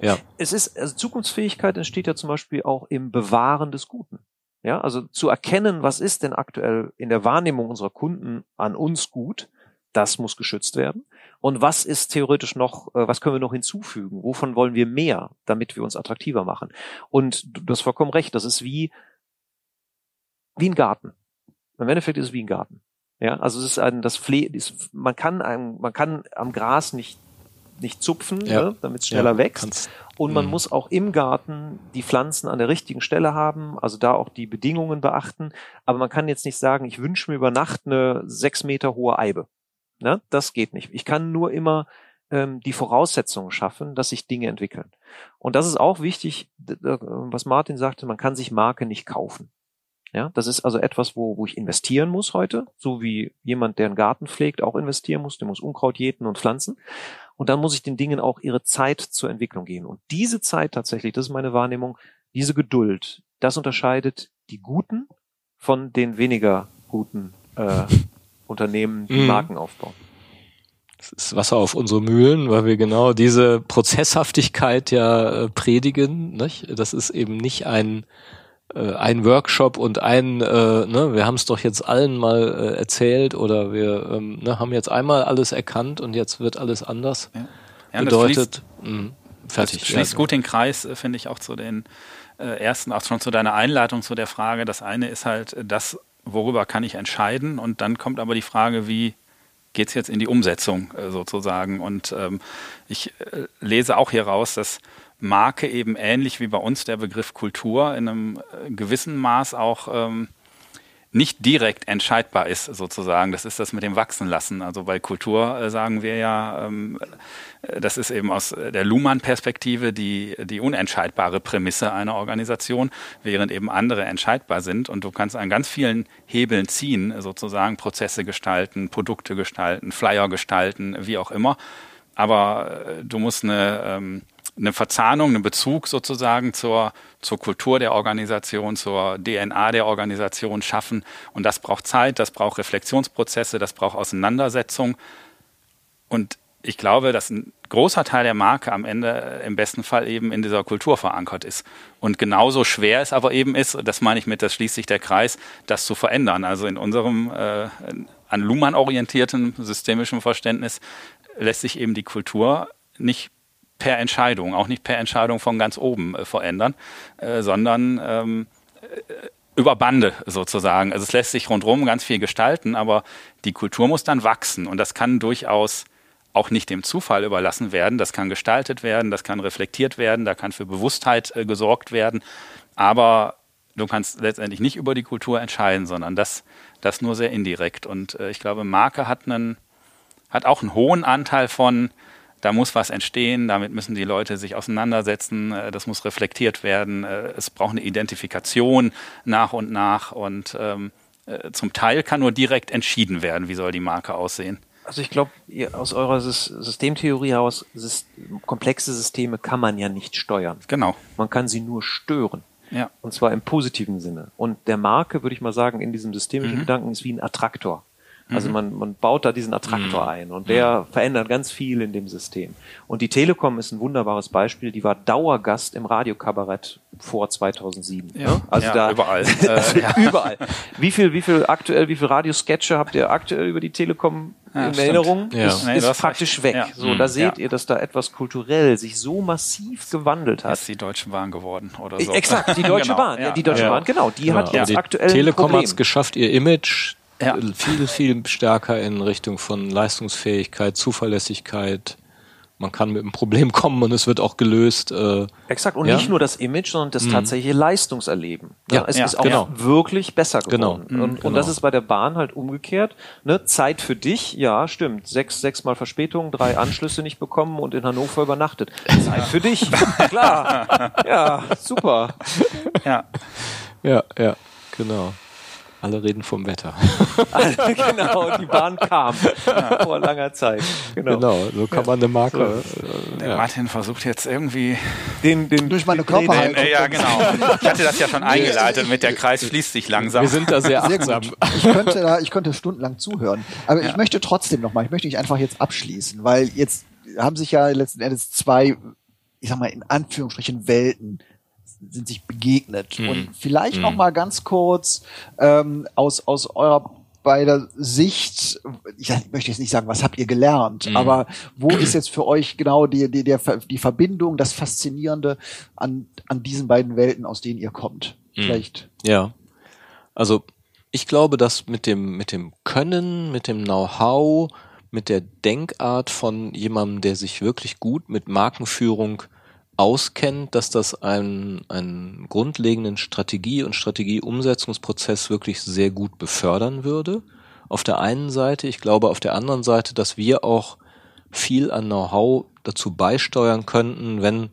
Speaker 3: ja.
Speaker 1: Es ist, also Zukunftsfähigkeit entsteht ja zum Beispiel auch im Bewahren des Guten. Ja, also zu erkennen, was ist denn aktuell in der Wahrnehmung unserer Kunden an uns gut, das muss geschützt werden. Und was ist theoretisch noch, äh, was können wir noch hinzufügen? Wovon wollen wir mehr, damit wir uns attraktiver machen? Und du hast vollkommen recht, das ist wie, wie ein Garten. Im Endeffekt ist es wie ein Garten. Ja, also es ist ein, das Pfle ist, man kann einem, man kann am Gras nicht nicht zupfen, ja. ne, damit es schneller ja, wächst. Kannst, und man mh. muss auch im Garten die Pflanzen an der richtigen Stelle haben, also da auch die Bedingungen beachten. Aber man kann jetzt nicht sagen, ich wünsche mir über Nacht eine sechs Meter hohe Eibe. Ne? Das geht nicht. Ich kann nur immer ähm, die Voraussetzungen schaffen, dass sich Dinge entwickeln. Und das ist auch wichtig, was Martin sagte, man kann sich Marke nicht kaufen. Ja, das ist also etwas, wo, wo ich investieren muss heute, so wie jemand, der einen Garten pflegt, auch investieren muss, der muss Unkraut jäten und pflanzen. Und dann muss ich den Dingen auch ihre Zeit zur Entwicklung geben. Und diese Zeit tatsächlich, das ist meine Wahrnehmung, diese Geduld, das unterscheidet die guten von den weniger guten äh, Unternehmen, die mhm. Marken aufbauen.
Speaker 3: Das ist Wasser auf unsere Mühlen, weil wir genau diese Prozesshaftigkeit ja äh, predigen. Nicht? Das ist eben nicht ein ein Workshop und ein, äh, ne, wir haben es doch jetzt allen mal äh, erzählt oder wir ähm, ne, haben jetzt einmal alles erkannt und jetzt wird alles anders. Ja. Ja, Bedeutet,
Speaker 4: mh, hm, fertig. Das schließt gut den Kreis, äh, finde ich, auch zu den äh, ersten, auch schon zu deiner Einleitung zu der Frage. Das eine ist halt äh, das, worüber kann ich entscheiden und dann kommt aber die Frage, wie geht es jetzt in die Umsetzung äh, sozusagen. Und ähm, ich äh, lese auch hier raus, dass Marke eben ähnlich wie bei uns der Begriff Kultur in einem äh, gewissen Maß auch ähm, nicht direkt entscheidbar ist, sozusagen. Das ist das mit dem Wachsenlassen. Also bei Kultur äh, sagen wir ja, ähm, äh, das ist eben aus der Luhmann-Perspektive die, die unentscheidbare Prämisse einer Organisation, während eben andere entscheidbar sind. Und du kannst an ganz vielen Hebeln ziehen, sozusagen Prozesse gestalten, Produkte gestalten, Flyer gestalten, wie auch immer. Aber äh, du musst eine ähm, eine Verzahnung, einen Bezug sozusagen zur, zur Kultur der Organisation, zur DNA der Organisation schaffen. Und das braucht Zeit, das braucht Reflexionsprozesse, das braucht Auseinandersetzung. Und ich glaube, dass ein großer Teil der Marke am Ende im besten Fall eben in dieser Kultur verankert ist. Und genauso schwer es aber eben ist, das meine ich mit, das schließt sich der Kreis, das zu verändern. Also in unserem äh, an Luhmann orientierten systemischen Verständnis lässt sich eben die Kultur nicht per Entscheidung, auch nicht per Entscheidung von ganz oben äh, verändern, äh, sondern ähm, äh, über Bande sozusagen. Also es lässt sich rundherum ganz viel gestalten, aber die Kultur muss dann wachsen und das kann durchaus auch nicht dem Zufall überlassen werden. Das kann gestaltet werden, das kann reflektiert werden, da kann für Bewusstheit äh, gesorgt werden. Aber du kannst letztendlich nicht über die Kultur entscheiden, sondern das, das nur sehr indirekt. Und äh, ich glaube, Marke hat einen, hat auch einen hohen Anteil von, da muss was entstehen, damit müssen die Leute sich auseinandersetzen, äh, das muss reflektiert werden, äh, es braucht eine Identifikation nach und nach und ähm, äh, zum Teil kann nur direkt entschieden werden, wie soll die Marke aussehen.
Speaker 1: Also ich glaube, aus eurer Systemtheorie heraus, komplexe Systeme kann man ja nicht steuern.
Speaker 4: Genau.
Speaker 1: Man kann sie nur stören.
Speaker 4: Ja.
Speaker 1: Und zwar im positiven Sinne. Und der Marke, würde ich mal sagen, in diesem systemischen mhm. Gedanken ist wie ein Attraktor. Also mhm. man, man baut da diesen Attraktor mhm. ein und der mhm. verändert ganz viel in dem System. Und die Telekom ist ein wunderbares Beispiel. Die war Dauergast im Radiokabarett vor 2007.
Speaker 4: Ja,
Speaker 1: also
Speaker 4: ja,
Speaker 1: da
Speaker 4: überall. (laughs)
Speaker 1: also überall. Wie viel, wie viel aktuell, wie viel Radiosketche habt ihr aktuell über die Telekom ja, in Erinnerung?
Speaker 3: Ja.
Speaker 1: Ist,
Speaker 4: nee,
Speaker 1: ist praktisch
Speaker 4: recht.
Speaker 1: weg. So, da seht ihr, dass da etwas kulturell sich so massiv gewandelt hat.
Speaker 4: Ist die Deutsche Bahn geworden oder so.
Speaker 1: Exakt, die Deutsche (laughs)
Speaker 4: genau.
Speaker 1: Bahn. Ja, die Deutsche Bahn, genau. Die hat jetzt
Speaker 3: die
Speaker 1: aktuell
Speaker 3: Telekom hat es geschafft, ihr Image
Speaker 4: ja.
Speaker 3: viel, viel stärker in Richtung von Leistungsfähigkeit, Zuverlässigkeit. Man kann mit einem Problem kommen und es wird auch gelöst. Äh,
Speaker 1: Exakt. Und
Speaker 3: ja?
Speaker 1: nicht nur das Image, sondern das
Speaker 3: Mhm.
Speaker 1: tatsächliche Leistungserleben.
Speaker 3: Ja,
Speaker 1: es
Speaker 4: ja,
Speaker 1: ist auch
Speaker 3: genau.
Speaker 1: wirklich besser
Speaker 3: Genau.
Speaker 1: geworden.
Speaker 3: Mhm,
Speaker 1: und,
Speaker 3: genau.
Speaker 1: und das ist bei der Bahn halt umgekehrt. Ne? Zeit für dich, ja, stimmt. Sechs, sechs Mal Verspätung, drei Anschlüsse nicht bekommen und in Hannover übernachtet. Zeit für dich. (laughs) Klar. Ja, super.
Speaker 4: Ja.
Speaker 3: ja, ja, genau. Alle reden vom Wetter. (laughs)
Speaker 1: genau, die Bahn kam vor langer Zeit. Genau.
Speaker 3: Genau, so kann man eine Marke. äh,
Speaker 4: Der
Speaker 3: ja.
Speaker 4: Martin versucht jetzt irgendwie.
Speaker 1: Den, den,
Speaker 2: Durch meine
Speaker 1: den
Speaker 2: Körperhaltung.
Speaker 4: Äh, ja, genau. Ich hatte das ja schon (laughs) eingeleitet mit der Kreis schließt sich langsam.
Speaker 3: Wir sind da sehr
Speaker 2: Sehr
Speaker 3: achtsam.
Speaker 2: gut. Ich könnte da, ich könnte stundenlang zuhören. Aber ich möchte trotzdem nochmal, ich möchte nicht einfach jetzt abschließen, weil jetzt haben sich ja letzten Endes zwei, ich sag mal, in Anführungsstrichen Welten sind sich begegnet.
Speaker 3: Mhm.
Speaker 2: Und vielleicht
Speaker 3: Mhm.
Speaker 2: noch mal ganz kurz ähm, aus, aus eurer beider Sicht, ich möchte jetzt nicht sagen, was habt ihr gelernt,
Speaker 3: Mhm.
Speaker 2: aber wo ist jetzt für euch genau die, die, der, die Verbindung, das Faszinierende an, an diesen beiden Welten, aus denen ihr kommt?
Speaker 3: Mhm.
Speaker 2: Vielleicht.
Speaker 3: Ja. Also ich glaube, dass mit dem, mit dem Können, mit dem Know-how, mit der Denkart von jemandem, der sich wirklich gut mit Markenführung auskennt, dass das einen, einen grundlegenden Strategie- und Strategieumsetzungsprozess wirklich sehr gut befördern würde. Auf der einen Seite, ich glaube auf der anderen Seite, dass wir auch viel an Know-how dazu beisteuern könnten, wenn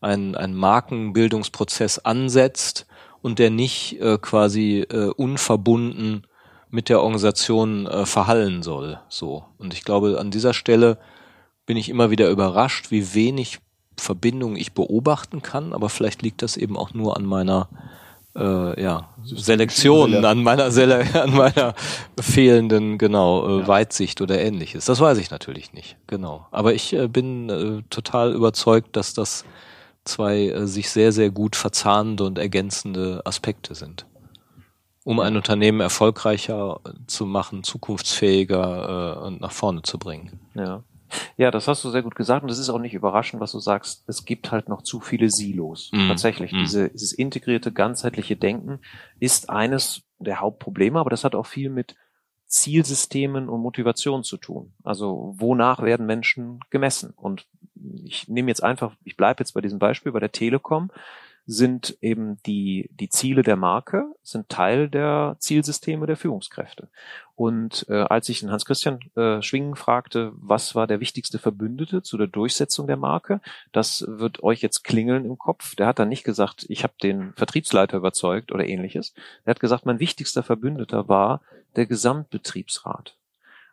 Speaker 3: ein, ein Markenbildungsprozess ansetzt und der nicht äh, quasi äh, unverbunden mit der Organisation äh, verhallen soll. So. Und ich glaube, an dieser Stelle bin ich immer wieder überrascht, wie wenig Verbindungen ich beobachten kann, aber vielleicht liegt das eben auch nur an meiner äh, ja, Selektion, an meiner Sele (laughs) an meiner fehlenden genau äh, Weitsicht oder ähnliches. Das weiß ich natürlich nicht, genau. Aber ich äh, bin äh, total überzeugt, dass das zwei äh, sich sehr sehr gut verzahnende und ergänzende Aspekte sind, um ein Unternehmen erfolgreicher zu machen, zukunftsfähiger äh, und nach vorne zu bringen.
Speaker 1: Ja. Ja, das hast du sehr gut gesagt und das ist auch nicht überraschend, was du sagst. Es gibt halt noch zu viele Silos.
Speaker 3: Mhm.
Speaker 1: Tatsächlich,
Speaker 3: Mhm.
Speaker 1: diese, dieses integrierte, ganzheitliche Denken ist eines der Hauptprobleme, aber das hat auch viel mit Zielsystemen und Motivation zu tun. Also wonach werden Menschen gemessen? Und ich nehme jetzt einfach, ich bleibe jetzt bei diesem Beispiel, bei der Telekom sind eben die, die Ziele der Marke, sind Teil der Zielsysteme der Führungskräfte. Und äh, als ich den Hans-Christian äh, Schwingen fragte, was war der wichtigste Verbündete zu der Durchsetzung der Marke, das wird euch jetzt klingeln im Kopf. Der hat dann nicht gesagt, ich habe den Vertriebsleiter überzeugt oder ähnliches. Er hat gesagt, mein wichtigster Verbündeter war der Gesamtbetriebsrat.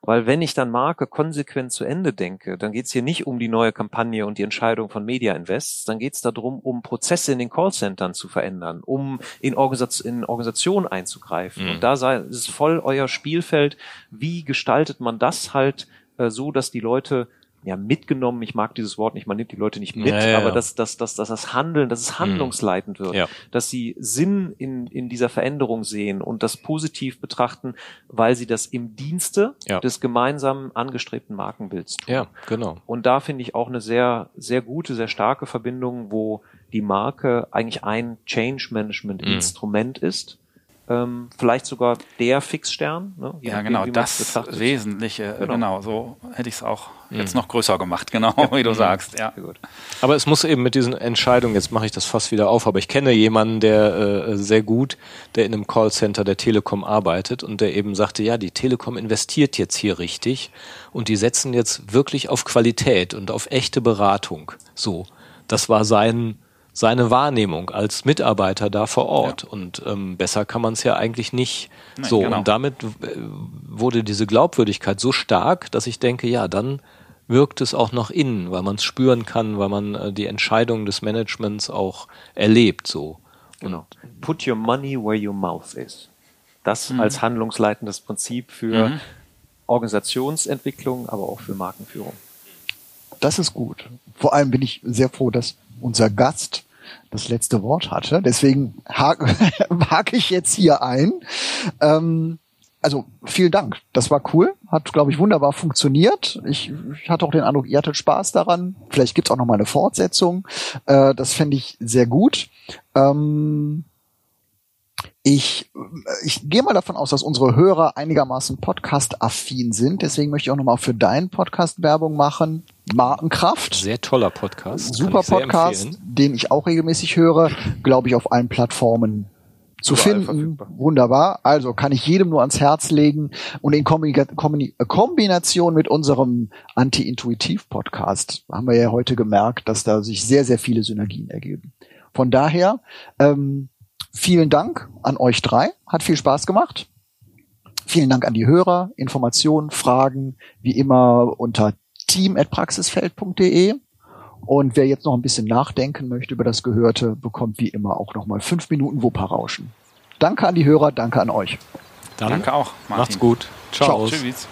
Speaker 1: Weil wenn ich dann Marke konsequent zu Ende denke, dann geht es hier nicht um die neue Kampagne und die Entscheidung von Media Invests, dann geht es darum, um Prozesse in den Callcentern zu verändern, um in, Organisation, in Organisationen einzugreifen.
Speaker 3: Mhm.
Speaker 1: Und da sei, es ist voll euer Spielfeld. Wie gestaltet man das halt äh, so, dass die Leute ja mitgenommen, ich mag dieses Wort nicht, man nimmt die Leute nicht mit,
Speaker 3: Ja, ja,
Speaker 1: aber dass, dass, dass, dass das Handeln, dass es handlungsleitend wird
Speaker 3: Ja.
Speaker 1: dass sie Sinn in, in dieser Veränderung sehen und das positiv betrachten, weil sie das im Dienste des gemeinsamen angestrebten Markenbilds tun.
Speaker 3: Ja, genau.
Speaker 1: Und da finde ich auch eine sehr, sehr gute, sehr starke Verbindung, wo die Marke eigentlich ein Change Management
Speaker 3: Mhm.
Speaker 1: Instrument ist, ähm, vielleicht sogar der Fixstern. Ne? Je
Speaker 4: Ja,
Speaker 1: nachdem,
Speaker 4: genau, das. Wesentliche,
Speaker 1: Genau.
Speaker 4: genau. so hätte ich es auch jetzt noch größer gemacht, (laughs) genau, wie du sagst, ja.
Speaker 3: Aber es muss eben mit diesen Entscheidungen, jetzt mache ich das fast wieder auf, aber ich kenne jemanden, der äh, sehr gut, der in einem Callcenter der Telekom arbeitet und der eben sagte, ja, die Telekom investiert jetzt hier richtig und die setzen jetzt wirklich auf Qualität und auf echte Beratung. So, das war sein seine Wahrnehmung als Mitarbeiter da vor Ort. Und ähm, besser kann man es ja eigentlich nicht.
Speaker 4: Nein,
Speaker 3: so,
Speaker 4: genau.
Speaker 3: und damit äh, wurde diese Glaubwürdigkeit so stark, dass ich denke, ja, dann wirkt es auch nach innen, weil man es spüren kann, weil man äh, die Entscheidungen des Managements auch erlebt. So.
Speaker 1: Genau. Put your money where your mouth is. Das
Speaker 4: Mhm.
Speaker 1: als handlungsleitendes Prinzip für Organisationsentwicklung, aber auch für Markenführung.
Speaker 2: Das ist gut. Vor allem bin ich sehr froh, dass unser Gast das letzte Wort hatte. Deswegen hake, (laughs) hake ich jetzt hier ein. Ähm, also vielen Dank. Das war cool. Hat, glaube ich, wunderbar funktioniert. Ich, ich hatte auch den Eindruck, ihr hattet Spaß daran. Vielleicht gibt's auch noch mal eine Fortsetzung. Äh, das fände ich sehr gut. Ähm, ich, ich gehe mal davon aus, dass unsere Hörer einigermaßen podcast-affin sind. Deswegen möchte ich auch nochmal für deinen Podcast Werbung machen. Markenkraft.
Speaker 3: Sehr toller Podcast.
Speaker 2: Super Podcast,
Speaker 3: empfehlen.
Speaker 2: den ich auch regelmäßig höre. Glaube ich, auf allen Plattformen zu
Speaker 1: Überall
Speaker 2: finden.
Speaker 1: verfügbar.
Speaker 2: Wunderbar. Also kann ich jedem nur ans Herz legen. Und in Kombina äh, Kombination mit unserem Anti-Intuitiv-Podcast haben wir ja heute gemerkt, dass da sich sehr, sehr viele Synergien ergeben. Von daher, ähm, vielen Dank an euch drei. Hat viel Spaß gemacht. Vielen Dank an die Hörer. Informationen, Fragen, wie immer unter team.praxisfeld.de. Und wer jetzt noch ein bisschen nachdenken möchte über das Gehörte, bekommt wie immer auch nochmal fünf Minuten Wupperrauschen. Danke an die Hörer, danke an euch.
Speaker 3: Dann
Speaker 4: Danke auch, Martin.
Speaker 3: macht's gut. Ciao.
Speaker 2: Ciao.
Speaker 4: Tschüss.